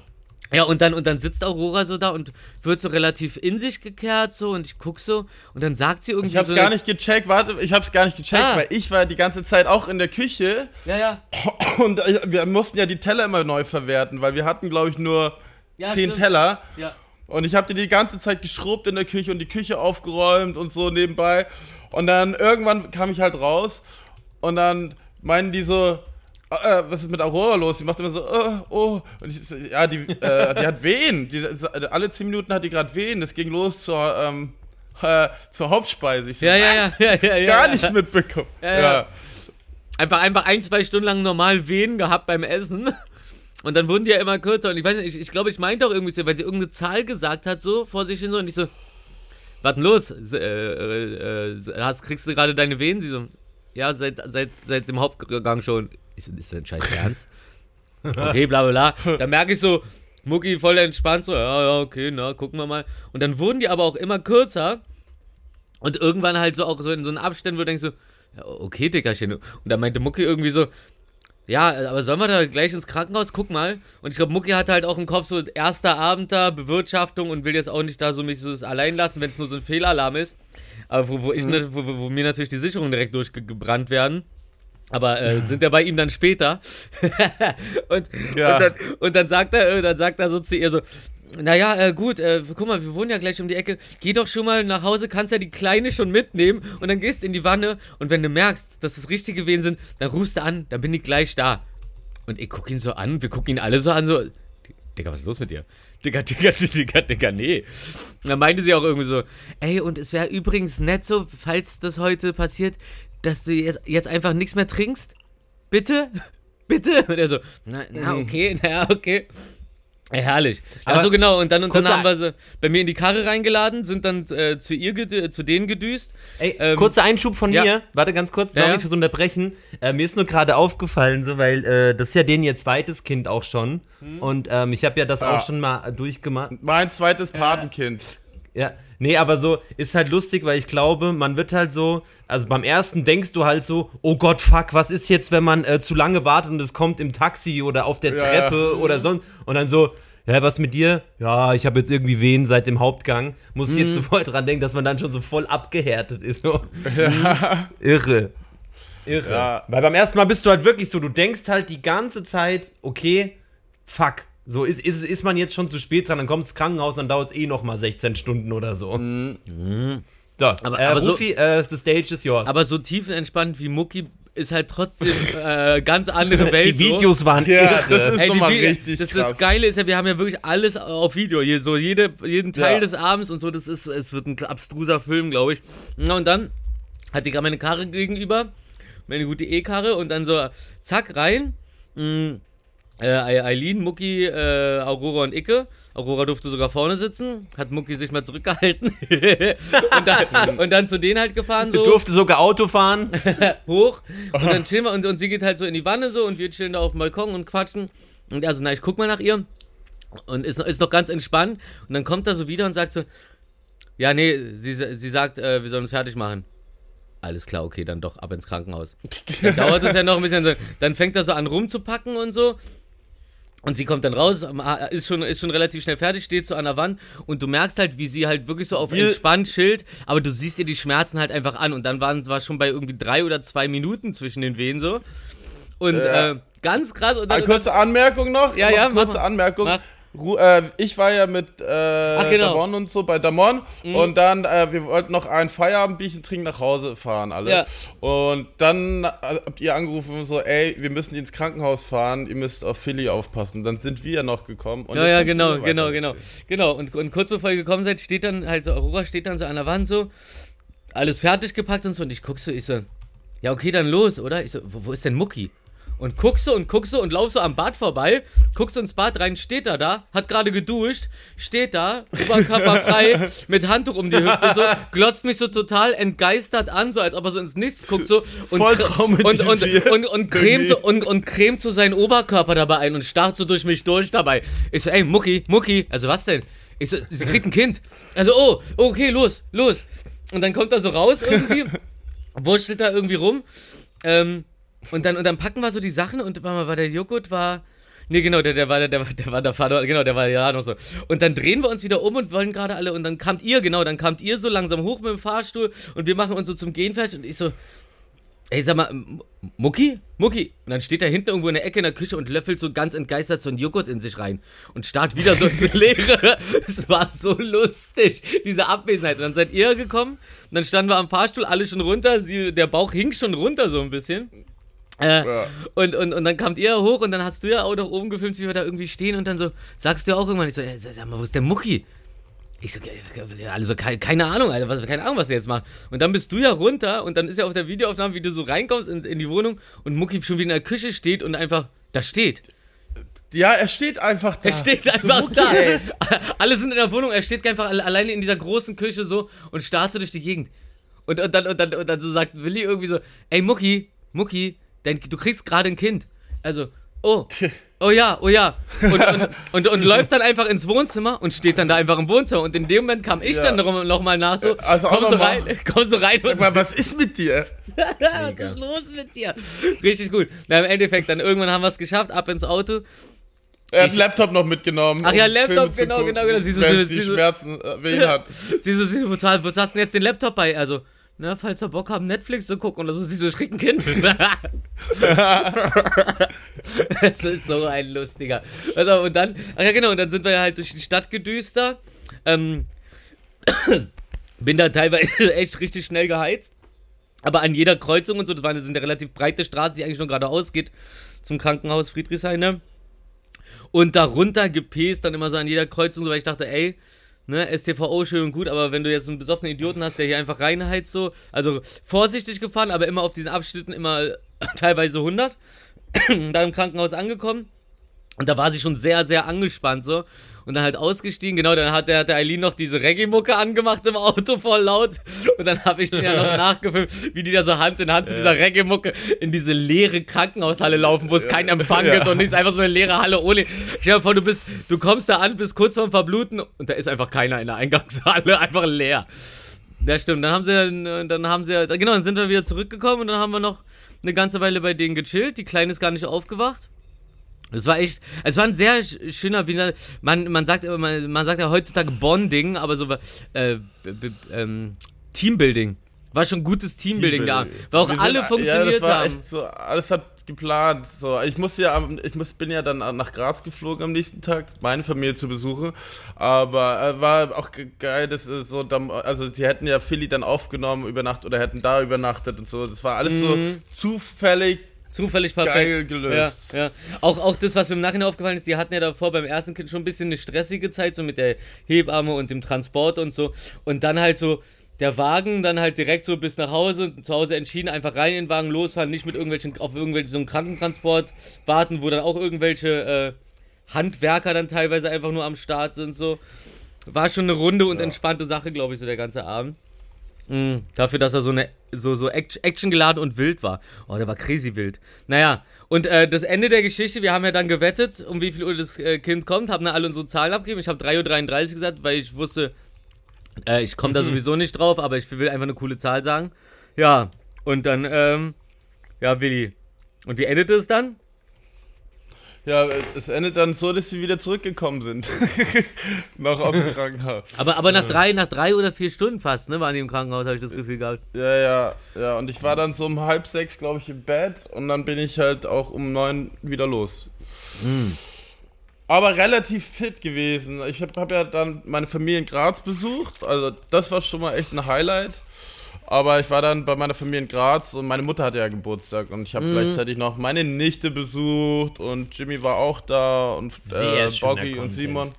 Speaker 2: ja, und dann, und dann sitzt Aurora so da und wird so relativ in sich gekehrt so und ich guck so und dann sagt sie irgendwie
Speaker 3: Ich hab's
Speaker 2: so.
Speaker 3: gar nicht gecheckt, warte, ich hab's gar nicht gecheckt,
Speaker 2: Ah.
Speaker 3: weil ich war die ganze Zeit auch in der Küche
Speaker 2: Ja, ja.
Speaker 3: und äh, wir mussten ja die Teller immer neu verwerten, weil wir hatten, glaube ich, nur
Speaker 2: Ja,
Speaker 3: zehn
Speaker 2: stimmt.
Speaker 3: Teller.
Speaker 2: Ja.
Speaker 3: Und ich habe die die ganze Zeit geschrubbt in der Küche und die Küche aufgeräumt und so nebenbei. Und dann irgendwann kam ich halt raus und dann meinen die so, äh, was ist mit Aurora los? Die macht immer so, äh, oh. Und ich so, ja, die, äh, die hat Wehen. Die, alle zehn Minuten hat die gerade Wehen. Das ging los zur, ähm, äh, zur Hauptspeise. Ich so,
Speaker 2: Ja, ja, ja, ja, ja.
Speaker 3: Gar nicht mitbekommen.
Speaker 2: Ja, ja. Einfach, einfach ein, zwei Stunden lang normal Wehen gehabt beim Essen. Und dann wurden die ja immer kürzer. Und ich weiß nicht, ich, ich glaube, ich meinte auch irgendwie so, weil sie irgendeine Zahl gesagt hat, so vor sich hin so. Und ich so, was denn los? Äh, äh, hast, kriegst du gerade deine Wehen? Sie so, ja, seit, seit, seit dem Hauptgang schon. Ich so, ist das ein Scheiß Ernst? Okay, bla bla bla. Da merke ich so, Mucki voll entspannt, so, ja, ja, okay, na, gucken wir mal. Und dann wurden die aber auch immer kürzer. Und irgendwann halt so auch so in so einen Abständen, wo du denkst so, ja, okay, Dickerchen. Und dann meinte Mucki irgendwie so, ja, aber sollen wir da gleich ins Krankenhaus? Guck mal. Und ich glaube, Mucki hat halt auch im Kopf so erster Abend da, Bewirtschaftung und will jetzt auch nicht da so mich so allein lassen, wenn es nur so ein Fehlalarm ist. Aber wo, wo, ich, wo, wo, wo mir natürlich die Sicherungen direkt durchgebrannt werden. Aber äh, sind ja bei ihm dann später. und,
Speaker 3: Ja.
Speaker 2: und, dann, und dann sagt er, äh, dann sagt er so zu ihr so, naja, äh, gut, äh, guck mal, wir wohnen ja gleich um die Ecke. Geh doch schon mal nach Hause, kannst ja die Kleine schon mitnehmen und dann gehst in die Wanne und wenn du merkst, dass es richtige Wehen sind, dann rufst du an, dann bin ich gleich da. Und ich guck ihn so an, wir gucken ihn alle so an, so, Digga, was ist los mit dir? Digga, Digga, Digga, Digga, nee. Dann meinte sie auch irgendwie so, ey, und es wäre übrigens nett so, falls das heute passiert, dass du jetzt, jetzt einfach nichts mehr trinkst. Bitte? Bitte? Und er so, na, na okay, naja, okay. Ja, herrlich.
Speaker 1: Aber
Speaker 2: Ach so, genau. Und dann, und dann haben wir sie bei mir in die Karre reingeladen, sind dann äh, zu ihr, gedü- zu denen gedüst.
Speaker 1: Ey,
Speaker 2: Ähm,
Speaker 1: kurzer Einschub von
Speaker 2: ja.
Speaker 1: mir. Warte ganz kurz,
Speaker 2: Ja,
Speaker 1: sorry
Speaker 2: ja.
Speaker 1: fürs Unterbrechen. Äh, mir ist nur gerade aufgefallen, so, weil äh, das ist ja denen ihr zweites Kind auch schon.
Speaker 2: Hm.
Speaker 1: Und ähm, ich habe ja das
Speaker 3: Ah.
Speaker 1: auch schon mal durchgemacht.
Speaker 3: Mein zweites Patenkind.
Speaker 1: Ja, nee, aber so ist halt lustig, weil ich glaube, man wird halt so, also beim ersten denkst du halt so, oh Gott, fuck, was ist jetzt, wenn man äh, zu lange wartet und es kommt im Taxi oder auf der
Speaker 3: Ja,
Speaker 1: Treppe
Speaker 3: ja.
Speaker 1: oder sonst und dann so, ja, was mit dir? Ja, ich habe jetzt irgendwie Wehen seit dem Hauptgang. Muss ich jetzt
Speaker 3: Mhm.
Speaker 1: sofort dran denken, dass man dann schon so voll abgehärtet ist. So. Irre. Irre.
Speaker 3: Ja.
Speaker 1: Weil beim ersten Mal bist du halt wirklich so, du denkst halt die ganze Zeit, okay, fuck. So ist, ist, ist man jetzt schon zu spät dran, dann kommst du ins Krankenhaus, dann dauert es eh noch mal 16 Stunden oder so. So,
Speaker 3: Mhm.
Speaker 2: Aber-
Speaker 1: äh,
Speaker 2: aber so-
Speaker 1: Rufi, äh, the stage is yours.
Speaker 2: Aber so tiefenentspannt wie Mucki ist halt trotzdem äh, ganz andere Welt.
Speaker 1: die Videos waren
Speaker 3: Ja,
Speaker 1: irre.
Speaker 3: das ist
Speaker 2: Ey, die
Speaker 3: nochmal
Speaker 2: Vi-
Speaker 3: richtig
Speaker 2: das,
Speaker 3: krass.
Speaker 2: das Geile ist ja, wir haben ja wirklich alles auf Video. Hier, so jede, jeden Teil
Speaker 3: Ja.
Speaker 2: des Abends und so, das ist, es wird ein abstruser Film, glaube ich. Na, und dann hatte ich gerade meine Karre gegenüber, meine gute E-Karre und dann so, zack, rein. Mm, äh, Eileen, Mucki, äh, Aurora und Icke. Aurora durfte sogar vorne sitzen, hat Mucki sich mal zurückgehalten. und, dann, und dann zu denen halt gefahren so
Speaker 1: Durfte sogar Auto fahren.
Speaker 2: hoch und dann chillen wir und, und sie geht halt so in die Wanne so und wir chillen da auf dem Balkon und quatschen und er so, na, ich guck mal nach ihr und ist, noch- ist noch ganz entspannt und dann kommt er so wieder und sagt so, ja, nee, sie, sie sagt, äh, wir sollen uns fertig machen. Alles klar, okay, dann doch ab ins Krankenhaus. Dann dauert es ja noch ein bisschen dann fängt er so an rumzupacken und so und sie kommt dann raus, ist schon, ist schon relativ schnell fertig, steht so an der Wand und du merkst halt, wie sie halt wirklich so auf entspannt chillt, aber du siehst ihr die Schmerzen halt einfach an und dann waren war schon bei irgendwie drei oder zwei Minuten zwischen den Wehen so. Und
Speaker 3: Ja.
Speaker 2: äh, ganz krass. Und dann,
Speaker 3: Eine kurze Anmerkung noch.
Speaker 2: Ja,
Speaker 3: noch
Speaker 2: ja,
Speaker 3: kurze
Speaker 2: mach.
Speaker 3: Anmerkung.
Speaker 2: Mach.
Speaker 3: Ru äh, ich war ja mit äh,
Speaker 2: genau.
Speaker 3: Damon und so bei Damon und dann, äh, wir wollten noch ein Feierabendbierchen trinken, nach Hause fahren alle.
Speaker 2: Ja.
Speaker 3: Und dann äh, habt ihr angerufen und so, ey, wir müssen ins Krankenhaus fahren, ihr müsst auf Philly aufpassen. Dann sind wir ja noch gekommen. Und
Speaker 2: ja, ja, genau, genau, genau. Genau. Und, und kurz bevor ihr gekommen seid, steht dann halt so, Aurora steht dann so an der Wand so, alles fertig gepackt und so. Und ich guck so, ich so, ja, okay, dann los, oder? Ich so, wo, wo ist denn Mucki? Und guck so und guck so und lauf so am Bad vorbei, guckst so ins Bad rein, steht er da, hat gerade geduscht, steht da, oberkörperfrei, mit Handtuch um die Hüfte so, glotzt mich so total entgeistert an, so als ob er so ins Nichts guckt so und, und, und,
Speaker 3: traumatisiert.
Speaker 2: und, und, cremt so, und, und cremt so seinen Oberkörper dabei ein und starrt so durch mich durch dabei. Ich so, ey, Mucki, Mucki, also was denn? Ich so, sie kriegt ein Kind. Also, oh, okay, los, los. und dann kommt er so raus irgendwie, wurschtelt da irgendwie rum. Ähm, und dann, und dann packen wir so die Sachen und war, mal, war der Joghurt war. Nee, genau, der, der war der, der, war- der war der Vater, genau, der war ja noch so. Und dann drehen wir uns wieder um und wollen gerade alle, und dann kamt ihr, genau, dann kamt ihr so langsam hoch mit dem Fahrstuhl und wir machen uns so zum Gehen fertig und ich so, ey, sag mal, Mucki? Mucki? Und dann steht er hinten irgendwo in der Ecke in der Küche und löffelt so ganz entgeistert so einen Joghurt in sich rein und starrt wieder so ins Leere. Es war so lustig, diese Abwesenheit. Und dann seid ihr gekommen und dann standen wir am Fahrstuhl, alle schon runter, sie, der Bauch hing schon runter so ein bisschen. Äh,
Speaker 3: Ja.
Speaker 2: und, und, und dann kamt ihr hoch und dann hast du ja auch noch oben gefilmt, wie wir da irgendwie stehen und dann so, sagst du auch irgendwann, ich so, ey, sag mal, wo ist der Mucki? Ich so, ja, also keine, Ahnung, Alter, was, keine Ahnung, was der jetzt macht. Und dann bist du ja runter und dann ist ja auf der Videoaufnahme, wie du so reinkommst in, in die Wohnung und Mucki schon wieder in der Küche steht und einfach da steht.
Speaker 3: Ja, er steht einfach da.
Speaker 2: Er steht einfach
Speaker 3: Mucki,
Speaker 2: da.
Speaker 3: ey.
Speaker 2: Alle sind in der Wohnung, er steht einfach alle- alleine in dieser großen Küche so und starrt so durch die Gegend. Und, und, dann, und, dann, und dann so sagt Willi irgendwie so, ey Mucki, Mucki, dein, du kriegst gerade ein Kind. Also, oh, oh ja, oh ja. Und, und, und, und läuft dann einfach ins Wohnzimmer und steht dann da einfach im Wohnzimmer. Und in dem Moment kam ich
Speaker 3: Ja.
Speaker 2: dann noch, noch mal nach so,
Speaker 3: Also auch
Speaker 2: komm, so
Speaker 3: noch mal.
Speaker 2: rein, komm so rein
Speaker 3: Sag mal, was ist mit dir?
Speaker 2: was ist los mit dir? Richtig gut. Na, im Endeffekt, dann irgendwann haben wir es geschafft, ab ins Auto.
Speaker 3: Er hat
Speaker 2: Ich-
Speaker 3: Laptop noch mitgenommen.
Speaker 2: Ach ja,
Speaker 3: um
Speaker 2: Laptop, genau,
Speaker 3: gucken,
Speaker 2: genau, genau. Siehst du,
Speaker 3: wenn
Speaker 2: siehst
Speaker 3: sie
Speaker 2: du-
Speaker 3: Schmerzen äh, wehen hat.
Speaker 2: Du, siehst du, wozu, wozu hast du denn jetzt den Laptop bei? Also, ne, falls wir Bock haben, Netflix zu gucken oder so, ich krieg ein Kind. das ist so ein lustiger. Also, und dann, ach ja, genau, und dann sind wir halt durch die Stadt gedüster. Ähm, bin da teilweise echt richtig schnell geheizt. Aber an jeder Kreuzung und so, das war eine, sind eine relativ breite Straße, die eigentlich nur geradeaus geht zum Krankenhaus Friedrichshain. Ne? Und darunter gepäst dann immer so an jeder Kreuzung, so, weil ich dachte, ey, ne, STVO schön und gut, aber wenn du jetzt einen besoffenen Idioten hast, der hier einfach reinheizt, so, also vorsichtig gefahren, aber immer auf diesen Abschnitten immer teilweise 100. dann im Krankenhaus angekommen. Und da war sie schon sehr, sehr angespannt so. Und dann halt ausgestiegen. Genau, dann hat der, hat der Eileen noch diese Reggae-Mucke angemacht im Auto voll laut. Und dann habe ich den ja noch nachgefilmt, wie die da so Hand in Hand zu dieser Reggae-Mucke in diese leere Krankenhaushalle laufen, wo es keinen Empfang
Speaker 3: Ja.
Speaker 2: gibt und nichts, einfach so eine leere Halle ohne. Stell dir vor, du bist, du kommst da an, bist kurz vorm Verbluten und da ist einfach keiner in der Eingangshalle, einfach leer. Ja, stimmt. Dann haben sie, dann dann haben sie, genau, dann sind wir wieder zurückgekommen und dann haben wir noch eine ganze Weile bei denen gechillt. Die Kleine ist gar nicht aufgewacht. Es war echt, es war ein sehr sch- schöner, wie man, man sagt, man, man sagt ja heutzutage Bonding, aber so, äh, ähm, Teambuilding. War schon gutes Teambuilding da. Weil auch
Speaker 3: Wir
Speaker 2: alle
Speaker 3: sind-
Speaker 2: funktioniert
Speaker 3: ja,
Speaker 2: haben.
Speaker 3: So, alles hat geplant. So, ich musste ja, ich muss, bin ja dann nach Graz geflogen am nächsten Tag, meine Familie zu besuchen. Aber äh, war auch ge- geil, das ist so, dann- also sie hätten ja Philly dann aufgenommen über Nacht oder hätten da übernachtet und so. Das war alles
Speaker 2: Mhm.
Speaker 3: so zufällig
Speaker 2: Zufällig perfekt.
Speaker 3: geil gelöst.
Speaker 2: Ja, ja. Auch, auch das, was mir im Nachhinein aufgefallen ist, die hatten ja davor beim ersten Kind schon ein bisschen eine stressige Zeit, so mit der Hebamme und dem Transport und so. Und dann halt so der Wagen, dann halt direkt so bis nach Hause und zu Hause entschieden, einfach rein in den Wagen losfahren, nicht mit irgendwelchen, auf irgendwelchen so einen Krankentransport warten, wo dann auch irgendwelche äh, Handwerker dann teilweise einfach nur am Start sind, so. War schon eine runde und entspannte Sache, glaube ich, so der ganze Abend. Mm, dafür, dass er so eine so, so Act- Action geladen und wild war. Oh, der war crazy wild. Naja, und äh, das Ende der Geschichte, wir haben ja dann gewettet, um wie viel Uhr das äh, Kind kommt, haben dann alle unsere Zahlen abgegeben. Ich habe 3.33 Uhr gesagt, weil ich wusste, äh, ich komme da sowieso nicht drauf, aber ich will einfach eine coole Zahl sagen. Ja, und dann, ähm, ja, Willi. Und wie endet es dann?
Speaker 3: Ja, es endet dann so, dass sie wieder zurückgekommen sind. Noch aus dem Krankenhaus.
Speaker 2: Aber, aber nach drei, nach drei oder vier Stunden fast, ne, waren die im Krankenhaus, habe ich das Gefühl gehabt.
Speaker 3: Ja, ja, ja. Und ich war dann so um halb sechs, glaube ich, im Bett und dann bin ich halt auch um neun wieder los. Aber relativ fit gewesen. Ich habe hab ja dann meine Familie in Graz besucht. Also das war schon mal echt ein Highlight. Aber ich war dann bei meiner Familie in Graz und meine Mutter hatte ja Geburtstag und ich habe gleichzeitig noch meine Nichte besucht und Jimmy war auch da und äh, Boggy und. Simon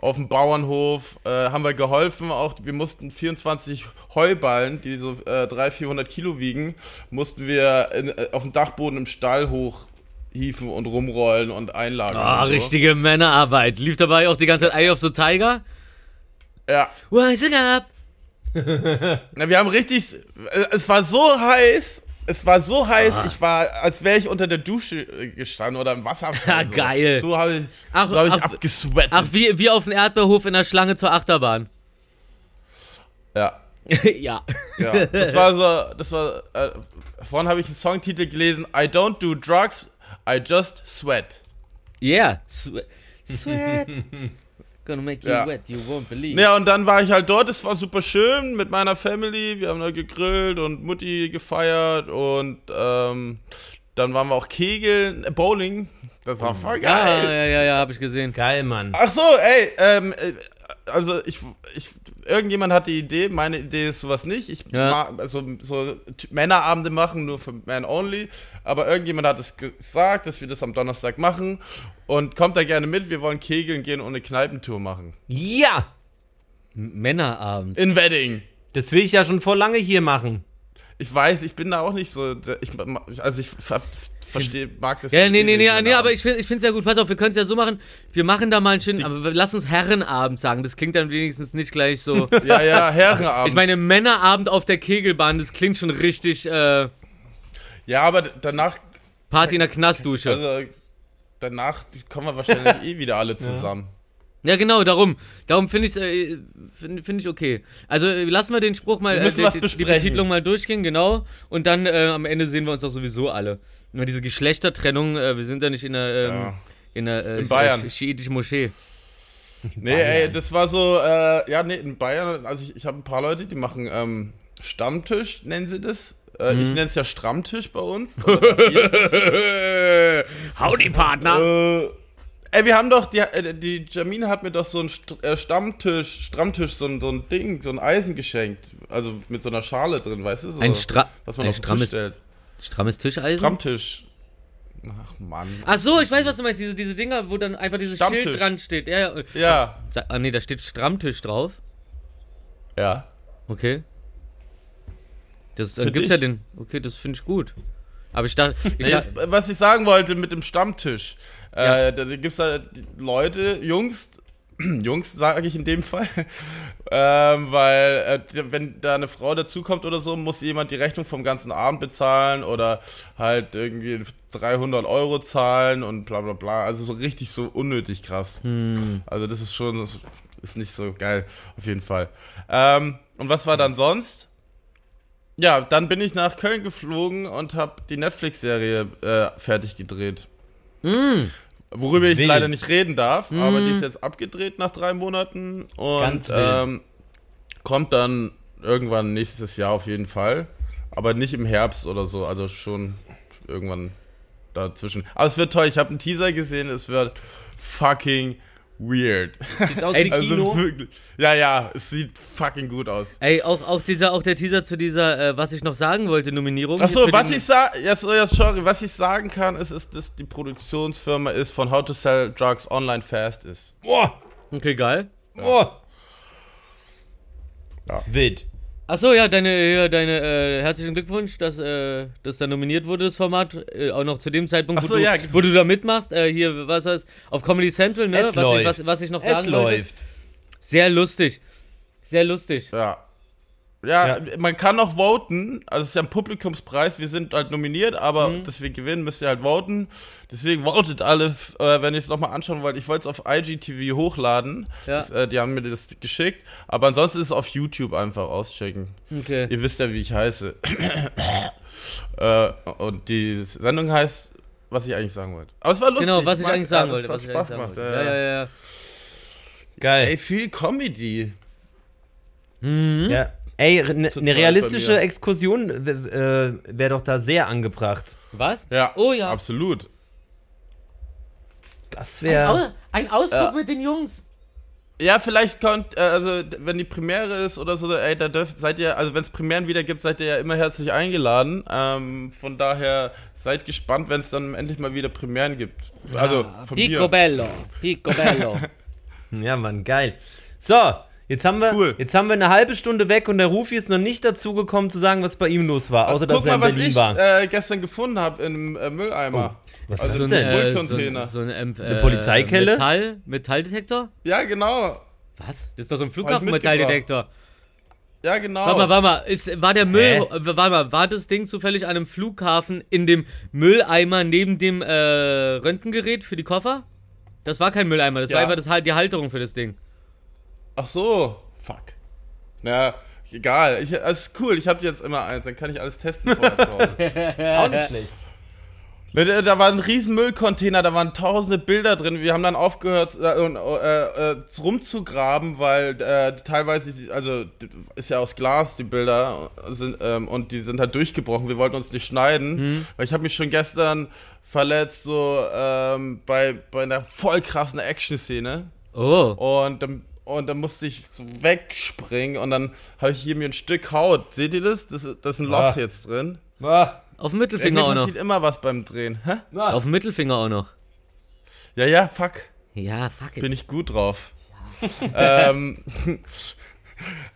Speaker 3: auf dem Bauernhof äh, haben wir geholfen. Auch wir mussten 24 Heuballen, die so äh, 300, 400 Kilo wiegen, mussten wir in, äh, auf dem Dachboden im Stall hochhieven und rumrollen und einlagern.
Speaker 2: Ah,
Speaker 3: und so.
Speaker 2: richtige Männerarbeit. Lief dabei auch die ganze Zeit Eye of the Tiger?
Speaker 3: Ja.
Speaker 2: Rising up!
Speaker 3: Na, wir haben richtig. äh, Es war so heiß. Es war so heiß,
Speaker 2: Ah.
Speaker 3: ich war, als wäre ich unter der Dusche äh, gestanden oder im Wasserfall.
Speaker 2: Ja,
Speaker 3: so.
Speaker 2: geil.
Speaker 3: So habe ich,
Speaker 2: Ach,
Speaker 3: so hab ich
Speaker 2: ach,
Speaker 3: abgesweatet.
Speaker 2: Ach, wie, wie auf dem Erdbeerhof in der Schlange zur Achterbahn.
Speaker 3: Ja.
Speaker 2: ja.
Speaker 3: Ja, das war so, das war, äh, vorhin habe ich einen Songtitel gelesen, I don't do drugs, I just sweat.
Speaker 2: Yeah. Sweat. Sweat. Gonna make you
Speaker 3: Ja.
Speaker 2: wet, you won't believe.
Speaker 3: Ja, und dann war ich halt dort, es war super schön mit meiner Family, wir haben da gegrillt und Mutti gefeiert und ähm, dann waren wir auch Kegeln, äh, Bowling, das war voll
Speaker 2: Ja,
Speaker 3: geil.
Speaker 2: ja, ja, ja, hab ich gesehen.
Speaker 1: Geil, Mann.
Speaker 3: Ach so, ey, ähm, äh, also ich, ich, irgendjemand hat die Idee, meine Idee ist sowas nicht. Ich
Speaker 2: Ja.
Speaker 3: mag also so Männerabende machen, nur für Man Only. Aber irgendjemand hat es gesagt, dass wir das am Donnerstag machen. Und kommt da gerne mit, wir wollen kegeln gehen und eine Kneipentour machen.
Speaker 1: Ja!
Speaker 2: M- Männerabend.
Speaker 3: In Wedding.
Speaker 1: Das will ich ja schon vor lange hier machen.
Speaker 3: Ich weiß, ich bin da auch nicht so. Ich, also ich ver- verstehe, mag das.
Speaker 2: Ja, nee, nee, nee, nee, aber ich, find- ich finde es ja gut. Pass auf, wir können es ja so machen. Wir machen da mal einen schönen, aber lass uns Herrenabend sagen. Das klingt dann wenigstens nicht gleich so.
Speaker 3: Ja, ja, Herrenabend.
Speaker 2: ich meine, Männerabend auf der Kegelbahn, das klingt schon richtig äh,
Speaker 3: ja, aber danach,
Speaker 2: Party in der Knastdusche.
Speaker 3: also danach kommen wir wahrscheinlich eh wieder alle zusammen.
Speaker 2: Ja, genau, darum. Darum finde ich es äh, find, find ich okay. Also äh, lassen wir den Spruch mal,
Speaker 3: Wir müssen
Speaker 2: äh,
Speaker 3: was
Speaker 2: die, die. Betitlung mal durchgehen, genau. Und dann äh, am Ende sehen wir uns doch sowieso alle. Immer diese Geschlechtertrennung, äh, wir sind ja nicht in der, ähm,
Speaker 3: Ja.
Speaker 2: in der äh,
Speaker 3: In Bayern.
Speaker 2: schi- schiitischen Moschee.
Speaker 3: Nee, ey, das war so, äh, ja, nee, in Bayern, also ich, ich habe ein paar Leute, die machen ähm, Stammtisch, nennen sie das. Äh, Ich nenne es ja Stammtisch bei uns.
Speaker 2: Howdy, Partner!
Speaker 3: äh, ey, wir haben doch, die, äh, die Jamine hat mir doch so ein St äh, Stammtisch, Stammtisch, so ein, so ein Ding, so ein Eisen geschenkt. Also mit so einer Schale drin, weißt du? So,
Speaker 2: Ein, Stra
Speaker 3: was man
Speaker 2: ein
Speaker 3: auf den Tisch
Speaker 2: strammes,
Speaker 3: stellt.
Speaker 2: strammes Tischeisen?
Speaker 3: Stammtisch. Ach, Mann.
Speaker 2: Ach so, ich weiß, was du meinst. Diese, diese Dinger, wo dann einfach dieses
Speaker 3: Stammtisch.
Speaker 2: Schild dran steht. Ja, ja.
Speaker 3: Ja.
Speaker 2: Ah, nee, da steht Stammtisch drauf.
Speaker 3: Ja.
Speaker 2: Okay. Das,
Speaker 3: Für
Speaker 2: dann gibt's ja
Speaker 3: dich.
Speaker 2: den. Okay, das finde ich gut. Aber ich dachte. Ich
Speaker 3: Nee,
Speaker 2: dachte
Speaker 3: jetzt, was ich sagen wollte mit dem Stammtisch.
Speaker 2: Ja.
Speaker 3: Äh, da gibt es die Leute, Jungs, Jungs sage ich in dem Fall, ähm, weil äh, wenn da eine Frau dazukommt oder so, muss jemand die Rechnung vom ganzen Abend bezahlen oder halt irgendwie 300 Euro zahlen und bla bla bla. Also so richtig so unnötig krass. Also das ist schon, das ist nicht so geil, auf jeden Fall. Ähm, und was war dann sonst? Ja, dann bin ich nach Köln geflogen und habe die Netflix-Serie äh, fertig gedreht. Worüber ich
Speaker 1: Wild.
Speaker 3: leider nicht reden darf, aber die ist jetzt abgedreht nach drei Monaten und ähm, kommt dann irgendwann nächstes Jahr auf jeden Fall. Aber nicht im Herbst oder so, also schon irgendwann dazwischen. Aber es wird toll, ich habe einen Teaser gesehen, es wird fucking weird.
Speaker 1: Sieht aus
Speaker 2: Ey,
Speaker 1: wie
Speaker 3: Also
Speaker 1: Kino.
Speaker 3: wirklich. Ja, ja, es sieht fucking gut aus.
Speaker 2: Ey, auch, auch, dieser, auch der Teaser zu dieser, äh, was ich noch sagen wollte, Nominierung.
Speaker 3: Ach so,
Speaker 2: Für
Speaker 3: was ich sagen, sorry, was ich sagen kann, ist, ist, dass die Produktionsfirma ist von How to Sell Drugs Online Fast ist.
Speaker 1: Boah,
Speaker 2: Okay, geil.
Speaker 1: boah.
Speaker 3: Ja.
Speaker 1: Wild.
Speaker 2: Ach so, ja, deine, ja, deine äh, herzlichen Glückwunsch, dass äh, das da nominiert wurde, das Format. Äh, auch noch zu dem Zeitpunkt,
Speaker 3: Ach
Speaker 2: wo,
Speaker 3: so,
Speaker 2: du,
Speaker 3: ja.
Speaker 2: wo du da mitmachst. Äh, hier, was heißt, auf Comedy Central, ne?
Speaker 1: Es
Speaker 2: was, ich,
Speaker 1: läuft.
Speaker 2: was, was ich noch
Speaker 1: Es
Speaker 2: sagen wollte.
Speaker 1: läuft.
Speaker 2: Sehr lustig. Sehr lustig.
Speaker 3: Ja. Ja,
Speaker 1: Ja.
Speaker 3: man kann noch voten, also es ist ja ein Publikumspreis, wir sind halt nominiert, aber
Speaker 2: Mhm.
Speaker 3: dass wir gewinnen, müsst ihr halt voten. Deswegen votet alle, äh, wenn ihr es nochmal anschauen wollt. Ich wollte es auf IGTV hochladen,
Speaker 2: Ja.
Speaker 3: das, äh, die haben mir das geschickt, aber ansonsten ist es auf YouTube einfach auschecken.
Speaker 2: Okay.
Speaker 3: Ihr wisst ja, wie ich heiße. äh, und die Sendung heißt, was ich eigentlich sagen wollte. Aber es war lustig.
Speaker 2: Genau, was ich
Speaker 3: mag-
Speaker 2: eigentlich sagen
Speaker 3: ja,
Speaker 2: wollte. Was ich
Speaker 3: Spaß
Speaker 2: sagen
Speaker 3: gemacht.
Speaker 2: wollte. Ja, ja, ja.
Speaker 1: Geil.
Speaker 3: Ey, viel Comedy.
Speaker 1: Ja. Ey, eine ne
Speaker 3: Zeit bei
Speaker 1: realistische
Speaker 3: mir.
Speaker 1: Exkursion äh, wäre doch da sehr angebracht.
Speaker 2: Was?
Speaker 3: Ja,
Speaker 2: Oh ja.
Speaker 3: absolut.
Speaker 1: Das
Speaker 2: Ein,
Speaker 1: wäre.
Speaker 2: Au ein Ausflug
Speaker 3: Ja.
Speaker 2: mit den Jungs.
Speaker 3: Ja, vielleicht kommt, äh, also wenn die Premiere ist oder so, ey, da dürft, seid ihr, also wenn es Premieren wieder gibt, seid ihr ja immer herzlich eingeladen. Ähm, von daher seid gespannt, wenn es dann endlich mal wieder Premieren gibt. Also von mir.
Speaker 2: Picobello. Picobello.
Speaker 1: Ja, Mann, geil. So, jetzt haben wir,
Speaker 3: Cool.
Speaker 1: jetzt haben wir eine halbe Stunde weg und der Rufi ist noch nicht dazu gekommen zu sagen, was bei ihm los war, außer dass
Speaker 3: Guck
Speaker 1: er in
Speaker 3: mal, was
Speaker 1: Berlin
Speaker 3: ich
Speaker 1: war.
Speaker 3: äh, gestern gefunden habe im äh, Mülleimer.
Speaker 1: was
Speaker 3: also
Speaker 1: ist
Speaker 3: ein
Speaker 1: das denn?
Speaker 3: Müll-
Speaker 2: äh,
Speaker 3: Müllcontainer.
Speaker 2: So, ein- so ein, ähm,
Speaker 1: Eine
Speaker 2: äh,
Speaker 1: Polizeikelle?
Speaker 2: Metall, Metalldetektor?
Speaker 3: Ja, genau.
Speaker 2: Was? Das ist doch so ein. Flughafen-Metalldetektor.
Speaker 3: Ja, genau.
Speaker 2: Warte mal, warte mal, ist, war der Müll,
Speaker 1: Hä?
Speaker 2: äh, warte mal, war das Ding zufällig an einem Flughafen in dem Mülleimer neben dem äh, Röntgengerät für die Koffer? Das war kein Mülleimer, das
Speaker 3: Ja.
Speaker 2: war einfach das, die Halterung für das Ding.
Speaker 3: Ach so. Fuck. Na, Egal, ich, es ist cool, ich habe jetzt immer eins, dann kann ich alles testen vorher zu Hause.
Speaker 1: Auch nicht schlecht.
Speaker 3: Da, war ein riesen Müllcontainer, da waren tausende Bilder drin. Wir haben dann aufgehört, äh, äh, äh, rumzugraben, weil äh, teilweise, also ist ja aus Glas die Bilder sind, ähm, und die sind halt durchgebrochen. Wir wollten uns nicht schneiden, weil ich habe mich schon gestern verletzt so ähm, bei bei einer voll krassen Action-Szene
Speaker 2: Oh.
Speaker 3: und dann und dann musste ich so wegspringen und dann habe ich hier mir ein Stück Haut. Seht ihr das? Das, ist- das ist ein Loch
Speaker 1: Ah.
Speaker 3: jetzt drin.
Speaker 1: Ah,
Speaker 2: Auf dem Mittelfinger auch noch.
Speaker 3: passiert immer was beim Drehen. Hä?
Speaker 1: ah.
Speaker 2: Auf dem Mittelfinger auch noch.
Speaker 3: Ja, ja, fuck.
Speaker 2: Ja, fuck it.
Speaker 3: bin ich gut drauf. ähm,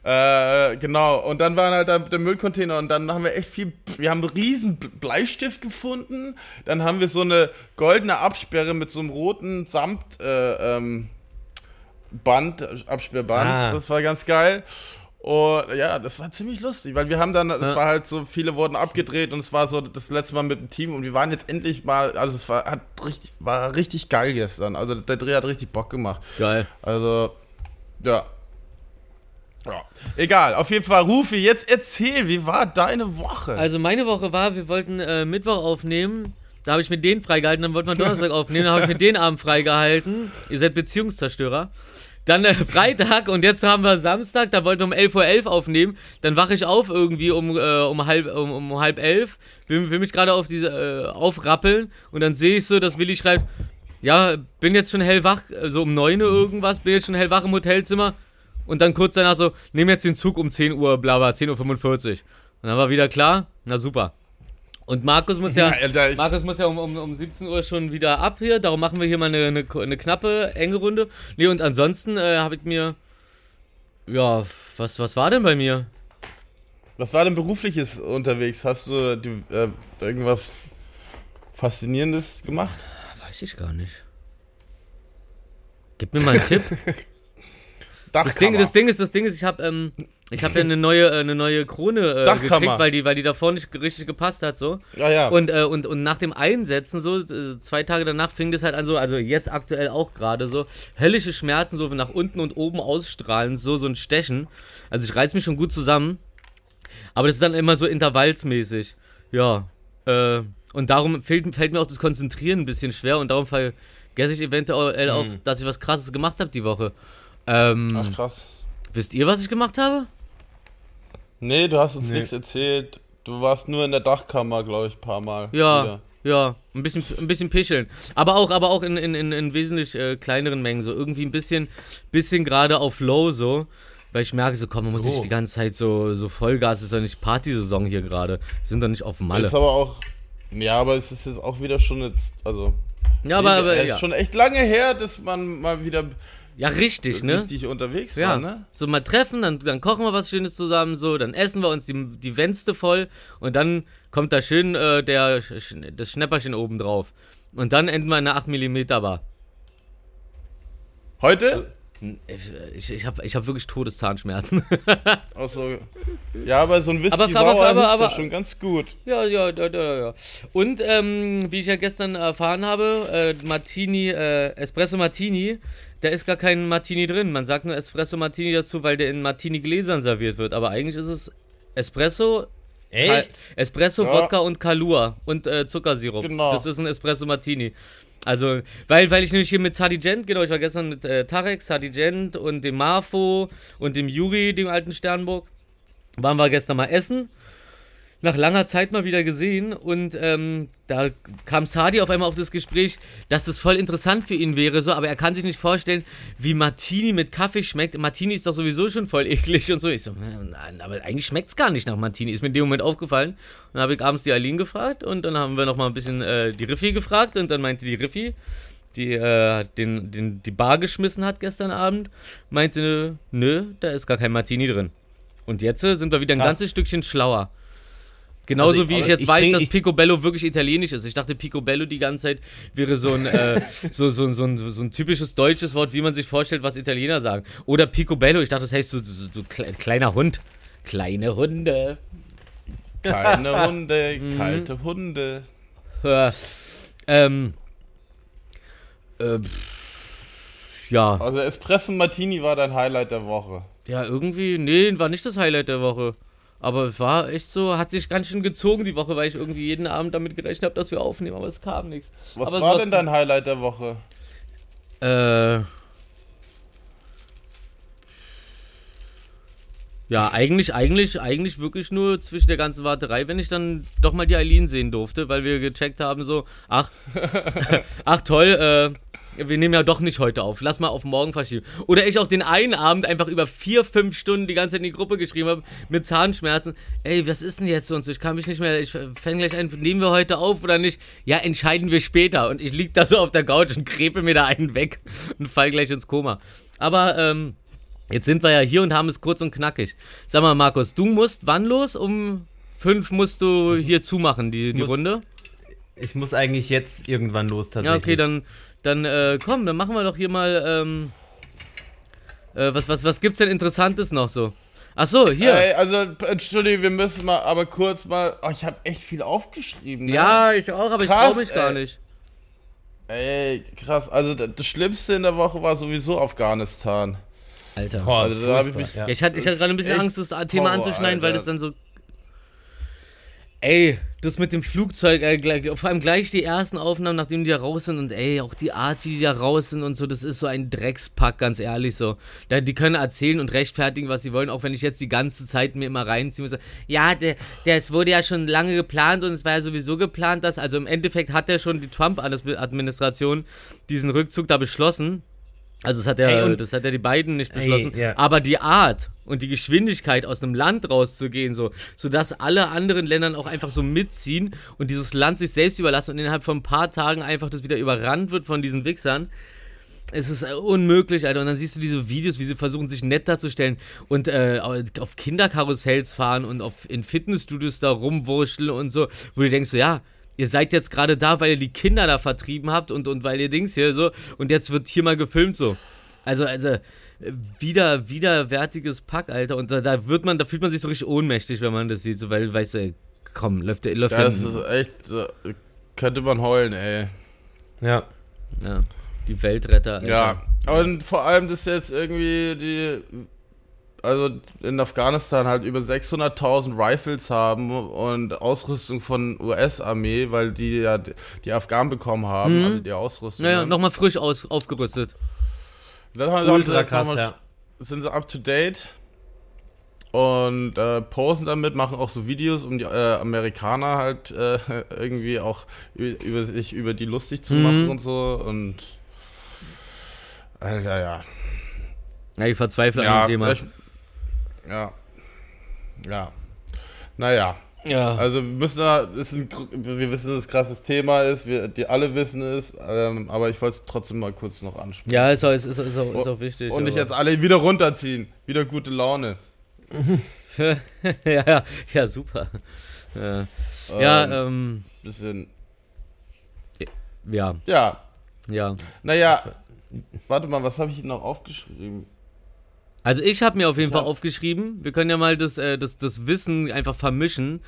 Speaker 3: äh, genau, und dann war halt der, der Müllcontainer und dann haben wir echt viel, wir haben einen riesen Bleistift gefunden, dann haben wir so eine goldene Absperre mit so einem roten Samt äh, ähm, Band, Absperrband,
Speaker 1: Ah.
Speaker 3: das war ganz geil. Und ja, das war ziemlich lustig, weil wir haben dann, es
Speaker 2: Ja.
Speaker 3: war halt so, viele wurden abgedreht und es war so das letzte Mal mit dem Team und wir waren jetzt endlich mal, also es war, hat richtig, war richtig geil gestern. Also der Dreh hat richtig Bock gemacht.
Speaker 2: Geil.
Speaker 3: Also, ja. Ja. Egal, auf jeden Fall, Rufi, jetzt erzähl, wie war deine Woche?
Speaker 2: Also meine Woche war, wir wollten äh, Mittwoch aufnehmen. Da habe ich mir den freigehalten, dann wollten wir Donnerstag aufnehmen, dann habe ich mir den Abend freigehalten. Ihr seid Beziehungszerstörer. Dann äh, Freitag und jetzt haben wir Samstag, da wollten wir um 11.11 Uhr aufnehmen. Dann wache ich auf irgendwie um, äh, um, halb, um, um halb elf, will, will mich gerade auf diese äh, aufrappeln und dann sehe ich so, dass Willi schreibt, ja, bin jetzt schon hellwach, so um 9 Uhr irgendwas, bin jetzt schon hellwach im Hotelzimmer. Und dann kurz danach so, nehm jetzt den Zug um 10 Uhr, bla bla, 10.45 Uhr. Und dann war wieder klar, na super. Und Markus muss ja,
Speaker 3: ich-
Speaker 2: Markus muss ja um, um, um 17 Uhr schon wieder ab hier, darum machen wir hier mal eine, eine, eine knappe, enge Runde. Nee, und ansonsten äh, habe ich mir, ja, was, was war denn bei mir?
Speaker 3: Was war denn berufliches unterwegs? Hast du die, äh, irgendwas Faszinierendes gemacht?
Speaker 2: Weiß ich gar nicht. Gib mir mal einen Tipp. Das Ding, das Ding ist, das Ding ist, ich habe ähm, ich habe ja eine neue, äh, eine neue Krone äh, gekriegt, weil die, weil die davor nicht richtig gepasst hat, so.
Speaker 3: Ja, ja.
Speaker 2: Und, äh, und, und nach dem Einsetzen, so, äh, zwei Tage danach fing das halt an, so, also jetzt aktuell auch gerade so, höllische Schmerzen, so nach unten und oben ausstrahlen, so, so ein Stechen. Also ich reiß mich schon gut zusammen. Aber das ist dann immer so intervallsmäßig. Ja. Äh, und darum fällt, fällt mir auch das Konzentrieren ein bisschen schwer und darum vergesse ich eventuell auch, dass ich was krasses gemacht habe die Woche. Ähm,
Speaker 3: Ach, krass.
Speaker 2: wisst ihr, was ich gemacht habe?
Speaker 3: Nee, du hast uns
Speaker 1: Nee.
Speaker 3: nichts erzählt. Du warst nur in der Dachkammer, glaube ich, ein paar Mal.
Speaker 2: Ja,
Speaker 3: wieder.
Speaker 2: ja, ein bisschen, ein bisschen pischeln. Aber auch, aber auch in, in, in, in wesentlich äh, kleineren Mengen, so irgendwie ein bisschen, bisschen gerade auf Low so. Weil ich merke, so komm, man muss
Speaker 1: So.
Speaker 2: nicht die ganze Zeit so, so Vollgas, ist doch nicht Partysaison hier gerade. Sind doch nicht auf Malle.
Speaker 3: Ist aber auch. Ja, aber es ist jetzt auch wieder schon jetzt. Also.
Speaker 2: Ja, aber, aber
Speaker 3: es
Speaker 2: ja.
Speaker 3: ist schon echt lange her, dass man mal wieder
Speaker 2: ja, richtig, ne?
Speaker 3: richtig unterwegs
Speaker 2: Ja,
Speaker 3: war, ne?
Speaker 2: so mal treffen, dann, dann kochen wir was Schönes zusammen, so, dann essen wir uns die, die Wänste voll und dann kommt da schön äh, der, das Schnäpperchen oben drauf. Und dann enden wir in der 8mm Bar.
Speaker 3: Heute?
Speaker 2: Ich, ich habe ich hab wirklich Todeszahnschmerzen.
Speaker 3: Also, ja, aber so ein Whisky
Speaker 2: Aber-
Speaker 3: sauer
Speaker 2: aber- aber- aber-
Speaker 3: schon ganz gut.
Speaker 2: ja, ja, ja, ja, ja. Und ähm, wie ich ja gestern erfahren habe, äh, Martini, äh, Espresso Martini, da ist gar kein Martini drin. Man sagt nur Espresso Martini dazu, weil der in Martini-Gläsern serviert wird. Aber eigentlich ist es Espresso,
Speaker 1: Echt?
Speaker 2: Espresso,
Speaker 3: Ja.
Speaker 2: Wodka und Kalua und äh, Zuckersirup.
Speaker 3: Genau.
Speaker 2: Das ist ein Espresso Martini. Also, weil, weil ich nämlich hier mit Sardigent, genau, ich war gestern mit äh, Tarek, Sardigent und dem Marfo und dem Juri, dem alten Sternburg, waren wir gestern mal essen. Nach langer Zeit mal wieder gesehen und ähm, da kam Sadi auf einmal auf das Gespräch, dass das voll interessant für ihn wäre, so, aber er kann sich nicht vorstellen, wie Martini mit Kaffee schmeckt. Martini ist doch sowieso schon voll eklig und so. Ich so, nein, aber eigentlich schmeckt es gar nicht nach Martini. Ist mir in dem Moment aufgefallen. Und dann habe ich abends die Aline gefragt und dann haben wir noch mal ein bisschen äh, die Riffi gefragt und dann meinte die Riffi, die äh, den, den, die Bar geschmissen hat gestern Abend, meinte, nö, da ist gar kein Martini drin. Und jetzt äh, sind wir wieder ein
Speaker 1: Krass.
Speaker 2: ganzes Stückchen schlauer. Genauso
Speaker 1: Also ich-
Speaker 2: wie ich jetzt
Speaker 1: ich
Speaker 2: weiß, dass Picobello wirklich italienisch ist. Ich dachte, Picobello die ganze Zeit wäre so ein, äh, so, so, so, ein, so ein typisches deutsches Wort, wie man sich vorstellt, was Italiener sagen. Oder Picobello, ich dachte, das heißt so, so, so kle- kleiner Hund. Kleine Hunde.
Speaker 3: Keine Hunde,
Speaker 2: Mhm.
Speaker 3: kalte Hunde.
Speaker 2: Äh, ähm, äh, ja,
Speaker 3: Also Espresso Martini war dein Highlight der Woche.
Speaker 2: Ja, irgendwie, nee, war nicht das Highlight der Woche. Aber es war echt so, hat sich ganz schön gezogen die Woche, weil ich irgendwie jeden Abend damit gerechnet habe, dass wir aufnehmen, aber es kam nichts.
Speaker 3: Was
Speaker 2: aber
Speaker 3: war denn dein Highlight der Woche?
Speaker 2: Äh. Ja, eigentlich, eigentlich, eigentlich wirklich nur zwischen der ganzen Warterei, wenn ich dann doch mal die Eileen sehen durfte, weil wir gecheckt haben, so, ach, ach toll, äh, wir nehmen ja doch nicht heute auf, lass mal auf morgen verschieben. Oder ich auch den einen Abend einfach über vier, fünf Stunden die ganze Zeit in die Gruppe geschrieben habe, mit Zahnschmerzen, ey, was ist denn jetzt und so, ich kann mich nicht mehr, ich fange gleich ein, nehmen wir heute auf oder nicht? Ja, entscheiden wir später. Und ich lieg da so auf der Couch und krepe mir da einen weg und fall gleich ins Koma. Aber, ähm, Jetzt sind wir ja hier und haben es kurz und knackig. Sag mal, Markus, du musst wann los? Um fünf musst du hier zumachen, die, die Runde?
Speaker 1: Ich muss eigentlich jetzt irgendwann los
Speaker 2: Ja,
Speaker 1: tatsächlich.
Speaker 2: okay, dann, dann äh, komm, dann machen wir doch hier mal, ähm, äh, was, was, was gibt's denn Interessantes noch so? Ach so, hier.
Speaker 3: Ey, also, Entschuldigung, wir müssen mal, aber kurz mal. Oh, ich habe echt viel aufgeschrieben, ne?
Speaker 2: ja, ich auch, aber ich
Speaker 3: Krass,
Speaker 2: trau mich gar nicht.
Speaker 3: Ey, krass. Also, das Schlimmste in der Woche war sowieso Afghanistan.
Speaker 2: Alter.
Speaker 1: Boah,
Speaker 3: Also, da hab ich mich-
Speaker 1: ja.
Speaker 2: Ja, ich hatte, ich hatte gerade ein bisschen Angst, das Thema
Speaker 3: Horror,
Speaker 2: anzuschneiden, weil
Speaker 3: Alter.
Speaker 2: das dann so. Ey, das mit dem Flugzeug, äh, gleich, vor allem gleich die ersten Aufnahmen, nachdem die da raus sind und ey, auch die Art, wie die da raus sind und so, das ist so ein Dreckspack, ganz ehrlich so. Da, die können erzählen und rechtfertigen, was sie wollen, auch wenn ich jetzt die ganze Zeit mir immer reinziehe und so, ja, der, der, es wurde ja schon lange geplant und es war ja sowieso geplant, dass, also im Endeffekt hat ja schon die Trump-Administration diesen Rückzug da beschlossen. Also das hat
Speaker 1: Ey,
Speaker 2: ja,
Speaker 1: und-
Speaker 2: das hat ja die Biden nicht
Speaker 1: Ey,
Speaker 2: beschlossen.
Speaker 1: ja.
Speaker 2: Aber die Art und die Geschwindigkeit aus einem Land rauszugehen, so, sodass alle anderen Ländern auch einfach so mitziehen und dieses Land sich selbst überlassen und innerhalb von ein paar Tagen einfach das wieder überrannt wird von diesen Wichsern. Es ist äh, unmöglich, Alter. Und dann siehst du diese Videos, wie sie versuchen, sich nett darzustellen und äh, auf Kinderkarussells fahren und auf, in Fitnessstudios da rumwurschteln und so, wo du denkst, so, ja, ihr seid jetzt gerade da, weil ihr die Kinder da vertrieben habt und, und weil ihr Dings hier so und jetzt wird hier mal gefilmt so. Also, also, wieder, widerwärtiges Pack, Alter. Und da, da wird man, da fühlt man sich so richtig ohnmächtig, wenn man das sieht, so, weil, weißt du, ey, komm, läuft der, läuft
Speaker 3: Ja,
Speaker 2: der-
Speaker 3: das ist echt. Könnte man heulen, ey.
Speaker 1: ja.
Speaker 2: ja, die Weltretter, Alter.
Speaker 3: Ja. Und vor allem, dass jetzt irgendwie die. Also in Afghanistan halt über 600.000 Rifles haben und Ausrüstung von US-Armee, weil die ja die die Afghanen bekommen haben,
Speaker 2: Mhm.
Speaker 3: also die Ausrüstung.
Speaker 2: Naja,
Speaker 3: ne?
Speaker 2: nochmal frisch aus, aufgerüstet.
Speaker 3: Haben sie
Speaker 1: Ultra krass,
Speaker 3: nochmal-
Speaker 1: ja.
Speaker 3: sind sie up to date und äh, posen damit, machen auch so Videos, um die äh, Amerikaner halt äh, irgendwie auch über, über sich über die lustig zu
Speaker 2: Mhm.
Speaker 3: machen und so und Alter, ja.
Speaker 2: Ja, ich verzweifle
Speaker 3: Ja,
Speaker 2: an dem Thema.
Speaker 3: ich, ja. Ja. Naja.
Speaker 2: Ja.
Speaker 3: Also wir müssen da, ist ein, wir wissen, dass es ein krasses Thema ist, wir, die alle wissen es, ähm, aber ich wollte es trotzdem mal kurz noch ansprechen.
Speaker 2: ja, ist auch, ist, ist, ist, auch, ist auch wichtig.
Speaker 3: Und nicht jetzt alle wieder runterziehen. Wieder gute Laune.
Speaker 2: ja, ja, ja, super. Ja, ja,
Speaker 3: Ähm,
Speaker 2: ähm,
Speaker 3: bisschen.
Speaker 2: ja,
Speaker 3: Ja,
Speaker 2: ja.
Speaker 3: naja. Warte mal, was habe ich noch aufgeschrieben?
Speaker 2: Also ich habe mir auf jeden
Speaker 3: Ja.
Speaker 2: Fall aufgeschrieben, wir können ja mal das, äh, das, das Wissen einfach vermischen.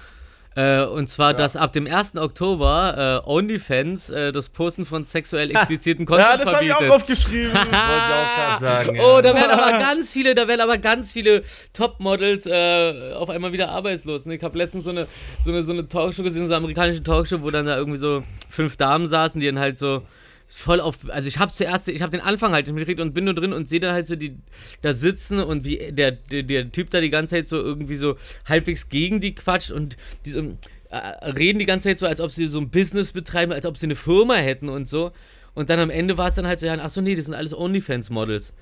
Speaker 2: Äh, und zwar, dass ab dem 1. Oktober äh, OnlyFans äh, das Posten von sexuell expliziten Content
Speaker 3: Ja, das habe ich
Speaker 2: verbietet.
Speaker 3: auch aufgeschrieben.
Speaker 1: Wollte ich auch gerade sagen.
Speaker 2: Oh,
Speaker 1: ja.
Speaker 2: da werden aber ganz viele, da werden aber ganz viele Topmodels äh, auf einmal wieder arbeitslos. Ne? Ich habe letztens so eine, so eine so eine Talkshow gesehen, so eine amerikanische Talkshow, wo dann da irgendwie so fünf Damen saßen, die dann halt so voll auf, also ich habe zuerst, ich habe den Anfang halt mitgekriegt und bin nur drin und sehe da halt so die da sitzen und wie der, der der Typ da die ganze Zeit so irgendwie so halbwegs gegen die quatscht und die so, äh, reden die ganze Zeit so, als ob sie so ein Business betreiben, als ob sie eine Firma hätten und so. Und dann am Ende war es dann halt so, ja, ach so, nee, das sind alles OnlyFans-Models.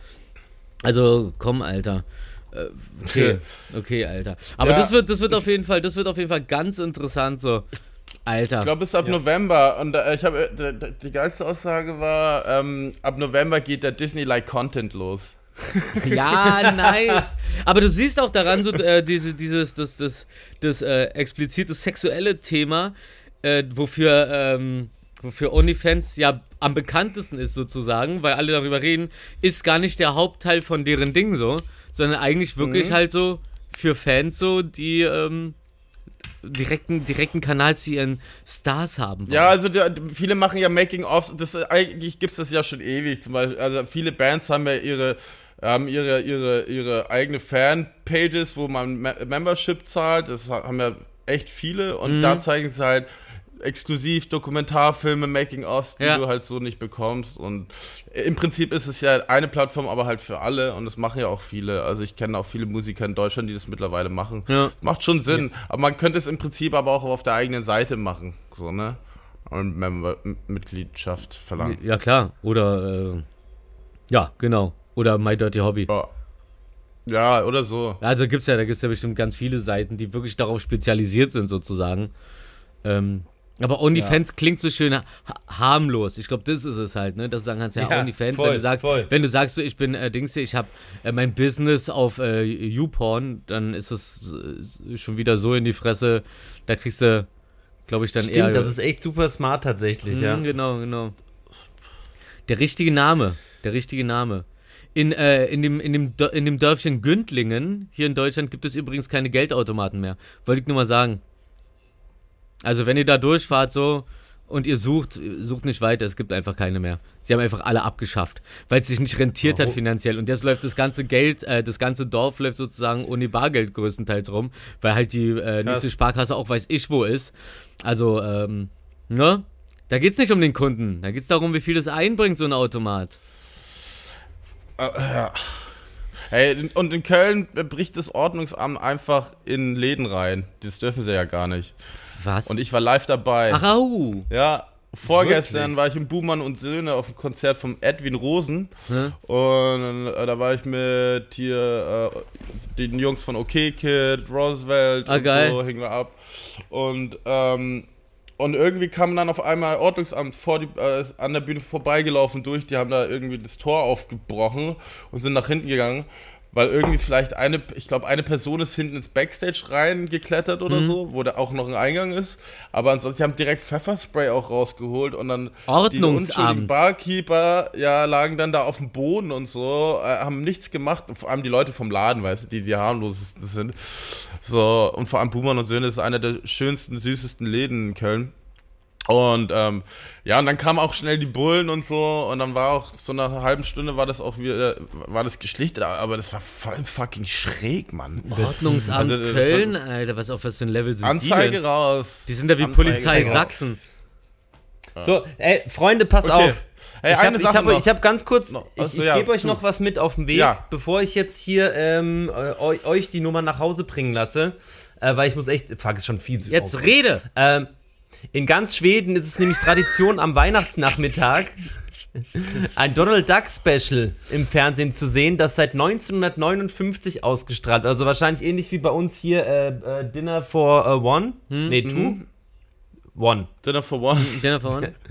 Speaker 2: Also, komm, Alter. Äh, Okay, okay, Alter. Aber
Speaker 3: Ja.
Speaker 2: das wird, das wird auf jeden Fall, das wird auf jeden Fall ganz interessant so. Alter.
Speaker 3: Ich glaube, bis ab November. Und äh, ich habe äh, die geilste Aussage war, ähm, ab November geht der Disney-like Content los.
Speaker 2: Ja, nice. Aber du siehst auch daran so äh, diese, dieses, das, das, das äh, explizite sexuelle Thema, äh, wofür, ähm, wofür OnlyFans ja am bekanntesten ist sozusagen, weil alle darüber reden, ist gar nicht der Hauptteil von deren Ding so, sondern eigentlich wirklich
Speaker 3: Mhm.
Speaker 2: halt so für Fans so, die ähm, direkten, direkten Kanal zu ihren Stars haben. wollen.
Speaker 3: Ja, also der, viele machen ja Making-ofs. Das, eigentlich gibt es das ja schon ewig. Zum Beispiel, also viele Bands haben ja ihre haben ihre, ihre, ihre eigene Fanpages, wo man Me Membership zahlt. Das haben ja echt viele. Und
Speaker 2: Mhm.
Speaker 3: da zeigen sie halt exklusiv Dokumentarfilme, Making-ofs, die
Speaker 2: Ja.
Speaker 3: du halt so nicht bekommst. Und im Prinzip ist es ja eine Plattform, aber halt für alle. Und das machen ja auch viele. Also ich kenne auch viele Musiker in Deutschland, die das mittlerweile machen.
Speaker 2: Ja.
Speaker 3: Macht schon Sinn. Aber man könnte es im Prinzip aber auch auf der eigenen Seite machen. So, ne? Und Member Mitgliedschaft verlangen.
Speaker 2: Ja, klar. Oder, äh, ja, genau. Oder My Dirty Hobby.
Speaker 3: Ja. Ja, oder so.
Speaker 2: Also gibt's ja, da gibt's ja bestimmt ganz viele Seiten, die wirklich darauf spezialisiert sind, sozusagen. Ähm, aber OnlyFans klingt so schön ha harmlos. Ich glaube, das ist es halt, ne? Das sagen kannst ja,
Speaker 1: Ja,
Speaker 2: OnlyFans,
Speaker 1: voll,
Speaker 2: wenn du sagst,
Speaker 1: voll.
Speaker 2: wenn du sagst, so, ich bin äh, Dings, hier, ich habe äh, mein Business auf äh, YouPorn, dann ist es äh, schon wieder so in die Fresse. Da kriegst du, glaube ich, dann eher.
Speaker 1: Stimmt, das ist echt super smart tatsächlich, ja.
Speaker 2: Mhm, Genau, genau. Der richtige Name. Der richtige Name. In, äh, in, dem, in, dem, in dem Dörfchen Gündlingen, hier in Deutschland, gibt es übrigens keine Geldautomaten mehr. Wollte ich nur mal sagen. Also, wenn ihr da durchfahrt so und ihr sucht, sucht nicht weiter, es gibt einfach keine mehr. Sie haben einfach alle abgeschafft, weil es sich nicht rentiert hat
Speaker 1: Warum?
Speaker 2: finanziell. Und jetzt läuft das ganze Geld, äh, das ganze Dorf läuft sozusagen ohne Bargeld größtenteils rum, weil halt die äh, nächste Sparkasse auch weiß ich wo ist. Also, ähm, ne? Da geht's nicht um den Kunden. Da geht's darum, wie viel das einbringt, so ein Automat.
Speaker 3: Hey, und in Köln bricht das Ordnungsamt einfach in Läden rein. Das dürfen sie ja gar nicht.
Speaker 2: Was?
Speaker 3: Und ich war live dabei.
Speaker 2: Ach, au.
Speaker 3: Ja, vorgestern
Speaker 1: Wirklich?
Speaker 3: war ich im Buhmann und Söhne auf dem Konzert von Edwin Rosen.
Speaker 2: Hä?
Speaker 3: Und äh, da war ich mit hier äh, den Jungs von OK Kid, Roosevelt
Speaker 2: Ah,
Speaker 3: und
Speaker 2: geil.
Speaker 3: so, hingen wir ab. Und, ähm, und irgendwie kam dann auf einmal Ordnungsamt vor die, äh, an der Bühne vorbeigelaufen durch. Die haben da irgendwie das Tor aufgebrochen und sind nach hinten gegangen. Weil irgendwie vielleicht eine, ich glaube, eine Person ist hinten ins Backstage reingeklettert
Speaker 2: Mhm.
Speaker 3: oder so, wo da auch noch ein Eingang ist. Aber ansonsten, sie haben direkt Pfefferspray auch rausgeholt und dann die
Speaker 2: Ordnungsamt.
Speaker 3: unschuldigen Barkeeper, ja, lagen dann da auf dem Boden und so, äh, haben nichts gemacht. Vor allem die Leute vom Laden, weißt du, die die harmlosesten sind. So, und vor allem Buhmann und Söhne ist einer der schönsten, süßesten Läden in Köln. Und ähm, ja, und dann kamen auch schnell die Bullen und so, und dann war auch so nach einer halben Stunde war das auch wieder, war das geschlichtet, aber das war voll fucking schräg, Mann.
Speaker 2: Ordnungsamt
Speaker 3: Also,
Speaker 2: Köln,
Speaker 3: war-
Speaker 2: Alter, was auf was für ein Level sind die
Speaker 3: Anzeige raus.
Speaker 2: Die sind da wie
Speaker 3: Anzeige
Speaker 2: Polizei
Speaker 3: raus.
Speaker 2: Sachsen.
Speaker 1: So, ey, Freunde, pass
Speaker 3: Okay.
Speaker 1: auf.
Speaker 3: Hey,
Speaker 1: ich
Speaker 3: eine
Speaker 1: habe ich
Speaker 3: Sache
Speaker 1: hab, ich hab ganz kurz,
Speaker 3: Noch.
Speaker 1: ich,
Speaker 3: Achso,
Speaker 1: ich
Speaker 3: ja,
Speaker 1: gebe euch noch was mit auf den Weg,
Speaker 3: Ja.
Speaker 1: bevor ich jetzt hier ähm, äh, eu- euch die Nummer nach Hause bringen lasse, äh, weil ich muss echt, fuck, ist schon viel zu
Speaker 2: Jetzt rede!
Speaker 1: Ähm, in ganz Schweden ist es nämlich Tradition, am Weihnachtsnachmittag ein Donald Duck Special im Fernsehen zu sehen, das seit 1959 ausgestrahlt. Also wahrscheinlich ähnlich wie bei uns hier äh, äh, Dinner for äh, One. Nee, Two. One.
Speaker 3: Dinner for One.
Speaker 2: Jennifer Horn.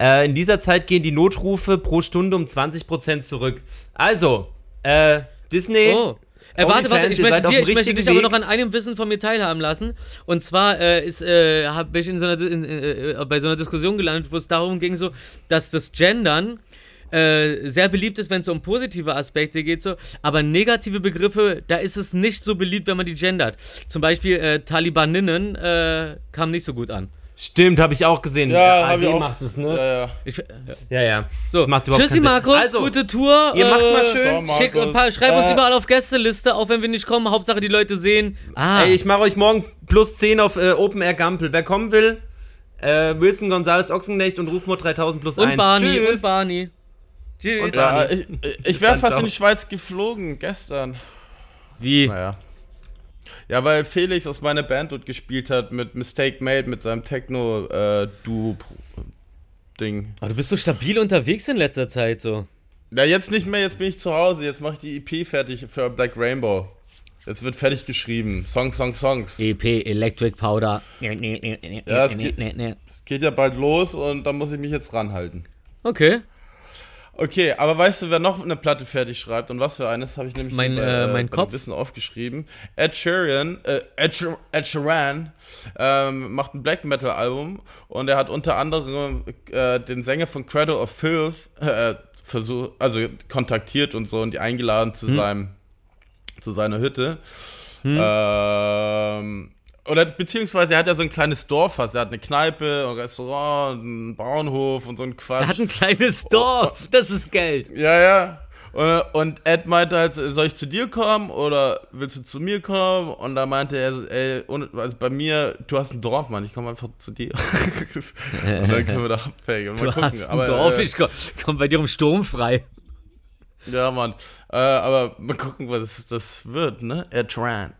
Speaker 1: Äh, in dieser Zeit gehen die Notrufe pro Stunde um 20% zurück. Also, äh, Disney.
Speaker 2: Oh. Äh, warte, warte, ich möchte, dir, ich möchte dich aber
Speaker 1: Weg.
Speaker 2: noch an einem Wissen von mir teilhaben lassen. Und zwar äh, ist, äh, hab ich in so einer, in, äh, bei so einer Diskussion gelandet, wo es darum ging, so, dass das Gendern äh, sehr beliebt ist, wenn es um positive Aspekte geht, so, aber negative Begriffe, da ist es nicht so beliebt, wenn man die gendert. Zum Beispiel äh, Talibaninnen äh, kam nicht so gut an.
Speaker 1: Stimmt, habe ich auch gesehen.
Speaker 3: Ja,
Speaker 1: ARD
Speaker 3: ich auch.
Speaker 1: macht es, ne?
Speaker 3: Ja, ja.
Speaker 2: Ich, äh,
Speaker 1: Ja, ja.
Speaker 2: so,
Speaker 1: Das macht überhaupt
Speaker 2: tschüssi. Markus,
Speaker 1: Also,
Speaker 2: gute Tour.
Speaker 1: Ihr macht mal
Speaker 2: äh,
Speaker 1: schön.
Speaker 3: So,
Speaker 2: Schick, schreib uns
Speaker 1: Äh,
Speaker 2: überall auf Gästeliste, auch wenn wir nicht kommen. Hauptsache die Leute sehen. Ah,
Speaker 1: Ey, ich mache euch morgen plus 10 auf äh, Open Air Gampel. Wer kommen will, äh, Wilson Gonzales Ochsenknecht und Rufmord 3000 plus
Speaker 2: und
Speaker 1: 1.
Speaker 2: Barney,
Speaker 1: Tschüss.
Speaker 2: und Barney. Tschüss.
Speaker 1: Und
Speaker 3: Ja,
Speaker 1: Dani.
Speaker 3: ich, ich wäre fast
Speaker 1: ciao.
Speaker 3: in die Schweiz geflogen gestern.
Speaker 2: Wie?
Speaker 3: Naja. Ja, weil Felix aus meiner Band dort gespielt hat mit Mistake Made, mit seinem Techno-Duo-Ding.
Speaker 2: Oh, du bist so stabil unterwegs in letzter Zeit, so.
Speaker 3: ja, jetzt nicht mehr, jetzt bin ich zu Hause. Jetzt mache ich die EP fertig für Black Rainbow. Jetzt wird fertig geschrieben. Song, Song, Songs.
Speaker 2: EP, Electric Powder.
Speaker 3: Ja, es geht, es geht ja bald los und da muss ich mich jetzt ranhalten.
Speaker 2: Okay.
Speaker 3: Okay, aber weißt du, wer noch eine Platte fertig schreibt und was für eines, habe ich nämlich
Speaker 2: Mein,
Speaker 3: hier
Speaker 2: äh, mein
Speaker 3: bei
Speaker 2: Kopf.
Speaker 3: dem Wissen aufgeschrieben. Ed Sheeran, äh, Ed, Sheer- Ed Sheeran ähm, macht ein Black Metal Album und er hat unter anderem äh, den Sänger von Cradle of Filth äh, versucht, also kontaktiert und so und die eingeladen zu seinem zu seiner Hütte. Ähm, oder beziehungsweise er hat ja so ein kleines Dorf fast. Er hat eine Kneipe, ein Restaurant, einen Bauernhof und so ein Quatsch.
Speaker 2: Er hat ein kleines Dorf. Das ist Geld.
Speaker 3: Ja, ja. Äh, Und Ed meinte halt, soll ich zu dir kommen oder willst du zu mir kommen? Und da meinte er, ey, also bei mir, du hast ein Dorf, Mann, ich komme einfach zu dir. und dann können wir da abhängen.
Speaker 2: Du
Speaker 3: gucken.
Speaker 2: hast ein
Speaker 3: aber,
Speaker 2: Dorf,
Speaker 3: äh,
Speaker 2: ich komm, komm bei dir um Sturm frei.
Speaker 3: Ja, Mann. Äh, aber mal gucken, was das wird, ne? Ed Tran.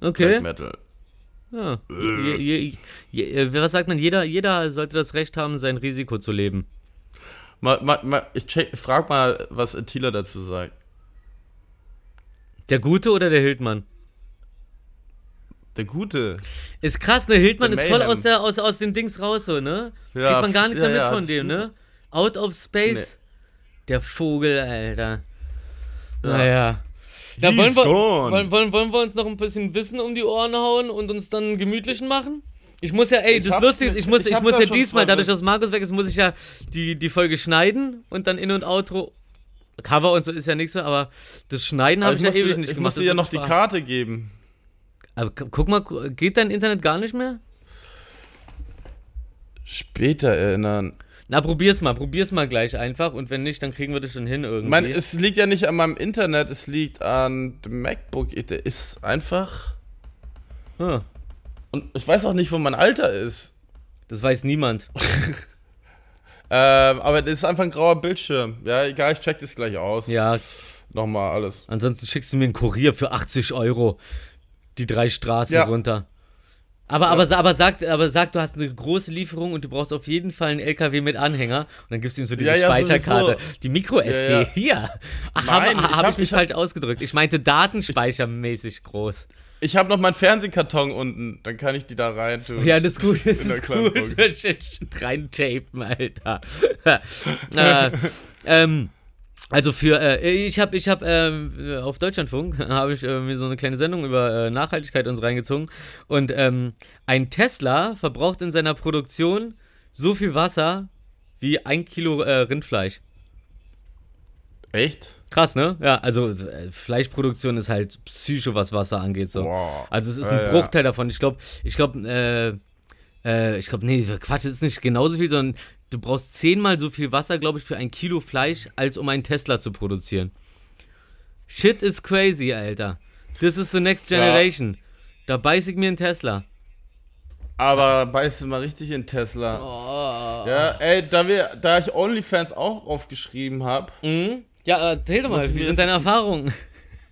Speaker 2: Okay.
Speaker 3: Black Metal.
Speaker 2: Ja. Je, je, je, äh, was sagt man? Jeder, jeder sollte das Recht haben, sein Risiko zu leben.
Speaker 3: Mal, mal, mal, ich check, frag mal, was Attila dazu sagt.
Speaker 2: Der Gute oder der Hildmann?
Speaker 3: Der Gute.
Speaker 2: Ist krass, ne? Hildmann
Speaker 3: Der
Speaker 2: ist voll aus, der, aus, aus den Dings raus, so, ne?
Speaker 3: Ja,
Speaker 2: Kriegt man gar nichts
Speaker 3: ja,
Speaker 2: mehr mit
Speaker 3: ja,
Speaker 2: von dem,
Speaker 3: ist
Speaker 2: ne? Out of Space. Der Vogel, Alter.
Speaker 3: Ja.
Speaker 2: Naja. Da
Speaker 3: He's
Speaker 2: wollen wir,
Speaker 3: gone.
Speaker 2: wollen, wollen, wollen wir uns noch ein bisschen Wissen um die Ohren hauen und uns dann einen gemütlichen machen? Ich muss ja, ey,
Speaker 3: Ich
Speaker 2: das Lustige ist, ich muss,
Speaker 3: ich
Speaker 2: ich muss ja diesmal, dadurch, dass Markus weg ist, muss ich ja die, die Folge schneiden und dann In- und Outro. Cover und so ist ja nichts so, aber das Schneiden habe
Speaker 3: Also
Speaker 2: ich,
Speaker 3: ich
Speaker 2: ja ewig nicht
Speaker 3: ich
Speaker 2: gemacht.
Speaker 3: musste
Speaker 2: das
Speaker 3: ja noch die
Speaker 2: Spaß.
Speaker 3: Karte geben.
Speaker 2: Aber gu- guck mal, geht dein Internet gar nicht mehr?
Speaker 3: Später erinnern.
Speaker 2: Na, probier's mal, probier's mal gleich einfach und wenn nicht, dann kriegen wir das schon hin irgendwie.
Speaker 3: Meine, es liegt ja nicht an meinem Internet, es liegt an dem MacBook. Der ist einfach.
Speaker 2: Hm,
Speaker 3: Und ich weiß auch nicht, wo mein Alter ist.
Speaker 2: das weiß niemand.
Speaker 3: Ähm, aber das ist einfach ein grauer Bildschirm. Ja, egal, ich check das gleich aus.
Speaker 2: Ja,
Speaker 3: Nochmal alles.
Speaker 2: ansonsten schickst du mir einen Kurier für 80 Euro die drei Straßen
Speaker 3: Ja.
Speaker 2: runter. Aber, aber, sa- aber, sag, aber sag, du hast eine große Lieferung und du brauchst auf jeden Fall einen LKW mit Anhänger und dann gibst du ihm so diese
Speaker 3: Ja, ja,
Speaker 2: Speicherkarte.
Speaker 3: sowieso.
Speaker 2: Die Micro-SD.
Speaker 3: Ja, ja.
Speaker 2: Hier. Ach, habe
Speaker 3: ich
Speaker 2: hab
Speaker 3: hab-
Speaker 2: ich mich
Speaker 3: hab-
Speaker 2: falsch ausgedrückt. Ich meinte datenspeichermäßig groß.
Speaker 3: Ich habe noch meinen Fernsehkarton unten, dann kann ich die da rein tun.
Speaker 2: Ja, das ist gut, das ist gut.
Speaker 3: Box.
Speaker 2: Reintapen, Alter. äh, ähm, also für, äh, ich habe ich hab, ähm, auf Deutschlandfunk habe ich äh, mir so eine kleine Sendung über äh, Nachhaltigkeit uns reingezogen und ähm, ein Tesla verbraucht in seiner Produktion so viel Wasser wie ein Kilo äh, Rindfleisch.
Speaker 3: Echt?
Speaker 2: Krass, ne? Ja, also äh, Fleischproduktion ist halt Psycho, was Wasser angeht. So.
Speaker 3: Wow.
Speaker 2: Also es ist
Speaker 3: Ja,
Speaker 2: ein
Speaker 3: ja.
Speaker 2: Bruchteil davon. Ich glaube, ich glaube, äh, äh, ich glaube, nee, Quatsch, es ist nicht genauso viel, sondern du brauchst zehnmal so viel Wasser, glaube ich, für ein Kilo Fleisch, als um einen Tesla zu produzieren. Shit is crazy, Alter. This is the next
Speaker 3: Ja.
Speaker 2: generation. Da beiß ich mir einen Tesla.
Speaker 3: Aber beißt du mal richtig in Tesla.
Speaker 2: Oh.
Speaker 3: Ja, ey, da, wir, da ich OnlyFans auch aufgeschrieben habe,
Speaker 2: Mhm. Ja, erzähl doch mal, wie sind deine Erfahrungen?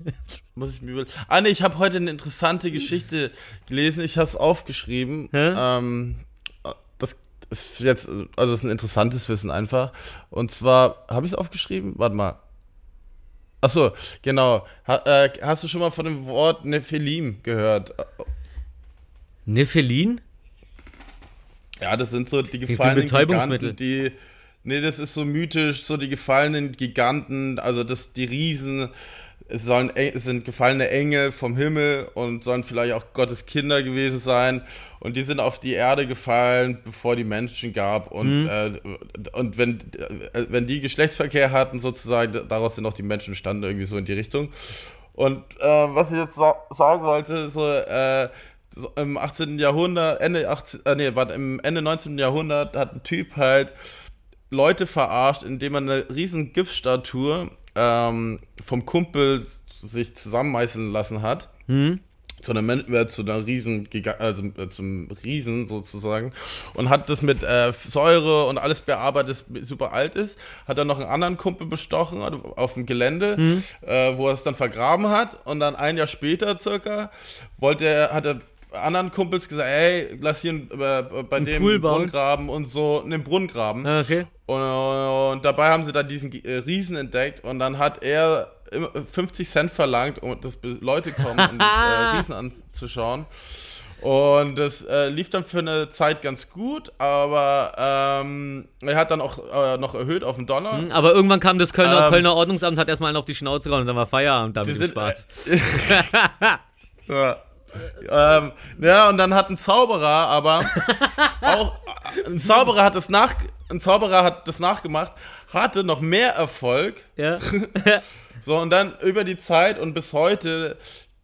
Speaker 3: muss ich mir über. Ah, nee, ich habe heute eine interessante Geschichte gelesen. Ich habe es aufgeschrieben.
Speaker 2: Hä?
Speaker 3: Ähm, das ist jetzt, also ist ein interessantes Wissen einfach. Und zwar, habe ich es aufgeschrieben? Warte mal. Achso, genau. Ha, äh, hast du schon mal von dem Wort Nephilim gehört?
Speaker 2: Nephelin?
Speaker 3: Ja, das sind so die gefallenen
Speaker 2: Betäubungsmittel.
Speaker 3: Giganten, die. Nee, das ist so mythisch, so die gefallenen Giganten, also das, die Riesen, es sollen, es sind gefallene Engel vom Himmel und sollen vielleicht auch Gottes Kinder gewesen sein. Und die sind auf die Erde gefallen, bevor die Menschen gab. Und, äh, und wenn, äh, wenn die Geschlechtsverkehr hatten, sozusagen, daraus sind auch die Menschen entstanden, irgendwie so in die Richtung. Und äh, was ich jetzt sa sagen wollte, so, äh, so im 18. Jahrhundert, Ende 18, äh, nee, warte, im Ende 19. Jahrhundert hat ein Typ halt Leute verarscht, indem er eine riesen Gipsstatue ähm, vom Kumpel sich zusammenmeißeln lassen hat. Zu einer, äh, zu einer riesen, also äh, zum Riesen sozusagen. Und hat das mit äh, Säure und alles bearbeitet, das super alt ist. Hat dann noch einen anderen Kumpel bestochen auf dem Gelände, äh, wo er es dann vergraben hat. Und dann ein Jahr später circa wollte er, hat er anderen Kumpels gesagt, ey, lass hier äh, bei dem
Speaker 2: Pool.
Speaker 3: Brunnen graben und so einen Brunnen graben.
Speaker 2: Ah, Okay.
Speaker 3: Und, und dabei haben sie dann diesen äh, Riesen entdeckt und dann hat er immer 50 Cent verlangt, um dass Leute kommen, um äh, Riesen anzuschauen. Und das äh, lief dann für eine Zeit ganz gut, aber ähm, er hat dann auch äh, noch erhöht auf den Dollar.
Speaker 2: Hm, Aber irgendwann kam das Kölner,
Speaker 3: Ähm,
Speaker 2: Kölner Ordnungsamt, hat erstmal einen auf die Schnauze gehauen und dann war Feierabend da
Speaker 3: Die
Speaker 2: mit dem
Speaker 3: sind,
Speaker 2: Spaß.
Speaker 3: Ja. Ähm, ja, und dann hat ein Zauberer aber auch ein Zauberer hat das nach ein Zauberer hat das nachgemacht, hatte noch mehr Erfolg.
Speaker 2: Ja.
Speaker 3: So und dann über die Zeit und bis heute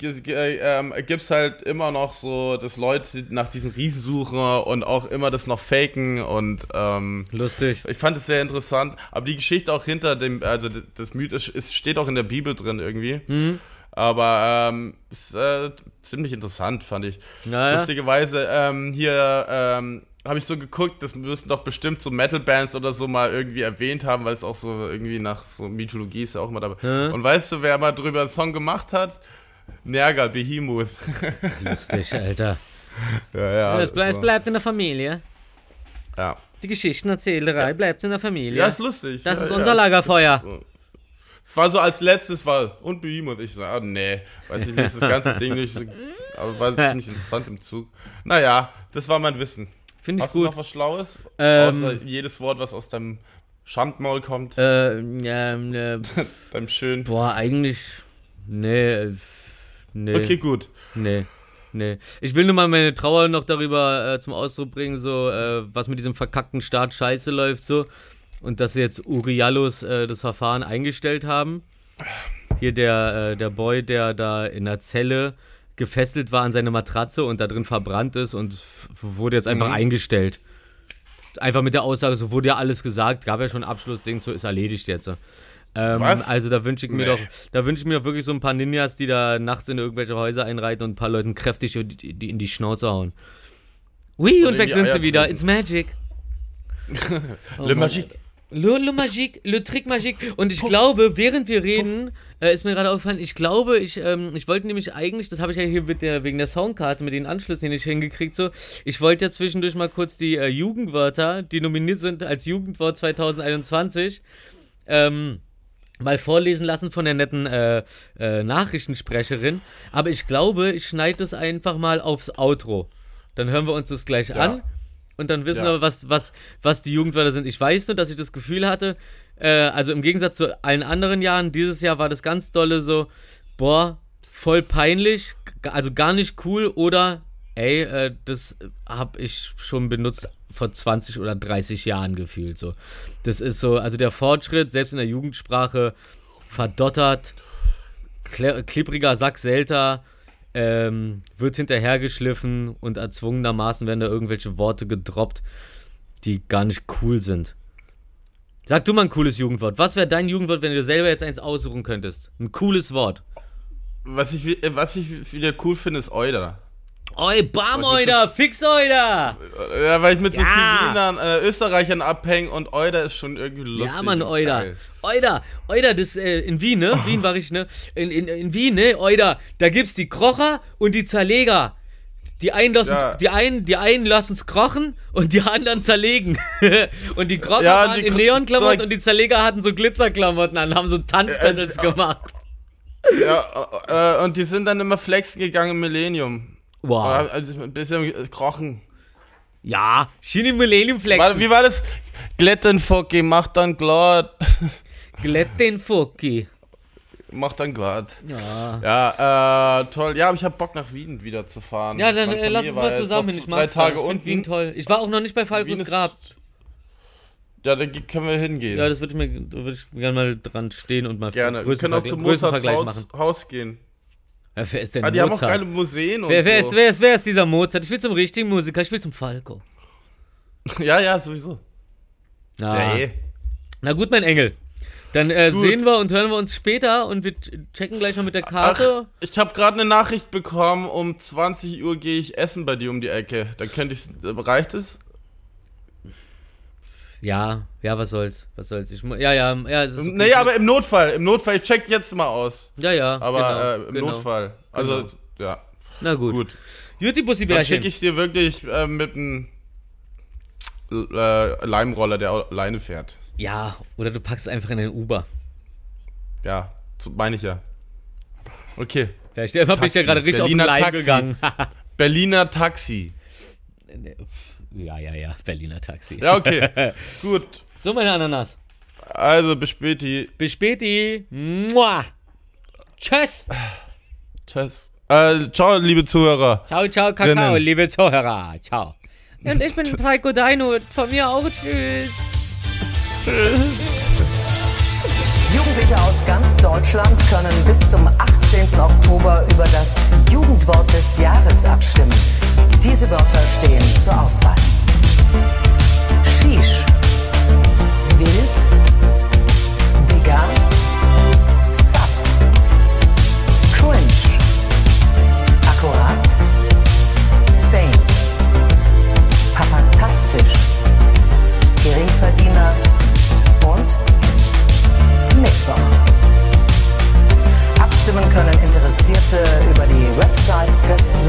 Speaker 3: ähm, gibt es halt immer noch so, dass Leute nach diesen Riesen suchen und auch immer das noch faken und ähm,
Speaker 2: Lustig.
Speaker 3: ich fand es sehr interessant. Aber die Geschichte auch hinter dem, also das Mythos ist, steht auch in der Bibel drin irgendwie. Aber ähm, ist äh, ziemlich interessant, fand ich.
Speaker 2: Naja.
Speaker 3: Lustigerweise, ähm, hier ähm, habe ich so geguckt, das müssten doch bestimmt so Metal-Bands oder so mal irgendwie erwähnt haben, weil es auch so irgendwie nach so Mythologie ist ja auch immer dabei. Und weißt du, wer mal drüber einen Song gemacht hat? Nergal, Behemoth.
Speaker 2: Lustig, Alter.
Speaker 3: ja, ja.
Speaker 2: es, bleibt,
Speaker 3: so.
Speaker 2: bleibt in der Familie.
Speaker 3: Ja.
Speaker 2: Die Geschichtenerzählerei bleibt in der Familie.
Speaker 3: ja, ist lustig.
Speaker 2: das
Speaker 3: ja,
Speaker 2: ist
Speaker 3: ja,
Speaker 2: unser Lagerfeuer.
Speaker 3: Es war so als letztes war und Behemoth. Ich so, ah, nee, weiß ich nicht, das ganze Ding nicht. so- Aber war ziemlich interessant im Zug. Naja, das war mein Wissen.
Speaker 2: Finde ich
Speaker 3: Hast du
Speaker 2: gut.
Speaker 3: noch was Schlaues?
Speaker 2: Ähm,
Speaker 3: Außer jedes Wort, was aus deinem Schandmaul kommt,
Speaker 2: Äh, ja, äh,
Speaker 3: deinem schönen.
Speaker 2: boah, eigentlich. Nee. Nee.
Speaker 3: Okay, gut.
Speaker 2: Nee. Nee. Ich will nur mal meine Trauer noch darüber äh, zum Ausdruck bringen, so, äh, was mit diesem verkackten Staat scheiße läuft, so. Und dass sie jetzt Uriallos äh, das Verfahren eingestellt haben. Hier der, äh, der Boy, der da in der Zelle gefesselt war an seine Matratze und da drin verbrannt ist und wurde jetzt einfach
Speaker 3: Mhm.
Speaker 2: eingestellt. Einfach mit der Aussage, so wurde ja alles gesagt, gab ja schon Abschlussding, so ist erledigt jetzt. Ähm,
Speaker 3: Was?
Speaker 2: also da wünsche ich mir
Speaker 3: Nee.
Speaker 2: doch, da wünsche ich mir doch wirklich so ein paar Ninjas, die da nachts in irgendwelche Häuser einreiten und ein paar Leuten kräftig in die, in die Schnauze hauen. Ui, und
Speaker 3: in
Speaker 2: weg sind sie wieder. It's magic. Oh
Speaker 3: Le
Speaker 2: Mann. Le, le Magique, le Trick Magique. Und ich glaube, während wir reden, äh, ist mir gerade aufgefallen, ich glaube, ich, ähm, ich wollte nämlich eigentlich, das habe ich ja hier mit der, wegen der Soundkarte, mit den Anschlüssen nicht hingekriegt, so, ich wollte ja zwischendurch mal kurz die äh, Jugendwörter, die nominiert sind als Jugendwort 2021, ähm, mal vorlesen lassen von der netten äh, äh, Nachrichtensprecherin. Aber ich glaube, ich schneide das einfach mal aufs Outro. Dann hören wir uns das gleich an. Und dann wissen
Speaker 3: Ja.
Speaker 2: wir, was, was, was die Jugendwörter sind. Ich weiß nur, dass ich das Gefühl hatte, äh, also im Gegensatz zu allen anderen Jahren, dieses Jahr war das ganz dolle so, boah, voll peinlich, also gar nicht cool oder, ey, äh, das habe ich schon benutzt vor 20 oder 30 Jahren gefühlt so. Das ist so, also der Fortschritt, selbst in der Jugendsprache, verdottert, kle- klippriger Sack selter, ähm, wird hinterhergeschliffen und erzwungenermaßen werden da irgendwelche Worte gedroppt, die gar nicht cool sind. Sag du mal ein cooles Jugendwort. Was wäre dein Jugendwort, wenn du selber jetzt eins aussuchen könntest? Ein cooles Wort.
Speaker 3: Was ich, äh, was ich wieder cool finde, ist Euder.
Speaker 2: Oi, bam, Euder, fix Euder!
Speaker 3: Ja, weil ich mit so
Speaker 2: Ja.
Speaker 3: vielen Wienern, äh, Österreichern abhänge und Euder ist schon irgendwie lustig.
Speaker 2: Ja, Mann, Euder.
Speaker 3: geil.
Speaker 2: Euder, Euder, das äh, in Wien, ne? Wien war ich, ne? In, in, in Wien, ne? Euder, da gibt's die Krocher und die Zerleger. Die einen lassen
Speaker 3: Ja.
Speaker 2: die einen, die einen lassen's krochen und die anderen zerlegen. und die Krocher
Speaker 3: Ja,
Speaker 2: waren
Speaker 3: die
Speaker 2: in Neonklamotten
Speaker 3: so-
Speaker 2: und die Zerleger hatten so Glitzerklamotten an, haben so Tanzbattles gemacht.
Speaker 3: Ja, äh, und die sind dann immer flexen gegangen im Millennium.
Speaker 2: Wow.
Speaker 3: Also ein bisschen äh, krochen.
Speaker 2: Ja, Schiene Millennium Flex.
Speaker 3: Warte, wie war das? Glättenfocki, mach dann glatt.
Speaker 2: Glätt den Fucki.
Speaker 3: mach dann glatt.
Speaker 2: Ja.
Speaker 3: Ja, äh, toll. Ja, aber ich hab Bock nach Wien wieder zu fahren.
Speaker 2: Ja, dann äh, lass uns mal zusammen. Ich
Speaker 3: drei Tage.
Speaker 2: Ich
Speaker 3: unten.
Speaker 2: Wien toll. Ich war auch noch nicht bei Falkos Grab.
Speaker 3: Ja, da ge- können wir hingehen.
Speaker 2: Ja, das würde ich mir würd ich gerne mal dran stehen und mal
Speaker 3: Gerne. Wir können auch zum Mozarts Haus, Haus gehen.
Speaker 2: Ja, wer ist denn
Speaker 3: Ah, die haben auch
Speaker 2: Mozart?
Speaker 3: geile Museen und
Speaker 2: wer, wer,
Speaker 3: so.
Speaker 2: ist, wer, ist, wer ist dieser Mozart? Ich will zum richtigen Musiker, ich will zum Falco.
Speaker 3: Ja, ja, sowieso.
Speaker 2: Ja.
Speaker 3: Ja, eh.
Speaker 2: Na gut, mein Engel. Dann äh, sehen wir und hören wir uns später und wir checken gleich mal mit der Karte.
Speaker 3: Ach, ich habe gerade eine Nachricht bekommen, um 20 Uhr gehe ich essen bei dir um die Ecke. Dann könnte ich, reicht es?
Speaker 2: Ja, ja, was soll's, was soll's. Ich, ja, ja, ja, es ist okay.
Speaker 3: Naja, aber im Notfall, im Notfall, ich check jetzt mal aus.
Speaker 2: ja, ja,
Speaker 3: Aber
Speaker 2: genau,
Speaker 3: äh, im
Speaker 2: genau.
Speaker 3: Notfall. Also,
Speaker 2: Genau.
Speaker 3: ja,
Speaker 2: Na gut.
Speaker 3: gut.
Speaker 2: Juti Bussi
Speaker 3: Dann schicke ich dir wirklich äh, mit einem äh, Leimroller, der alleine fährt.
Speaker 2: Ja, oder du packst einfach in den Uber.
Speaker 3: Ja, meine ich ja. Okay.
Speaker 2: Vielleicht hab ich ja gerade richtig
Speaker 3: Berliner
Speaker 2: auf den Leim
Speaker 3: Taxi.
Speaker 2: gegangen.
Speaker 3: Berliner Taxi.
Speaker 2: Ja, ja, ja, Berliner Taxi.
Speaker 3: Ja, okay. Gut.
Speaker 2: So, meine Ananas.
Speaker 3: Also, bis späti.
Speaker 2: Bis späti. Mua. Tschüss.
Speaker 3: Tschüss. Äh, ciao, liebe Zuhörer.
Speaker 2: Ciao, ciao, Kakao,
Speaker 3: Drinnen.
Speaker 2: liebe Zuhörer. Ciao. Und ich bin Psycho Dino. Von mir auch. Tschüss.
Speaker 3: Tschüss.
Speaker 4: Jugendliche aus ganz Deutschland können bis zum 18. Oktober über das Jugendwort des Jahres abstimmen. Diese Wörter stehen zur Auswahl. Shish. Wild. Digga. Sass. Cringe. Akkurat. Sane. Papatastisch. Geringverdiener. Und Mittwoch. Abstimmen können Interessierte über die Website des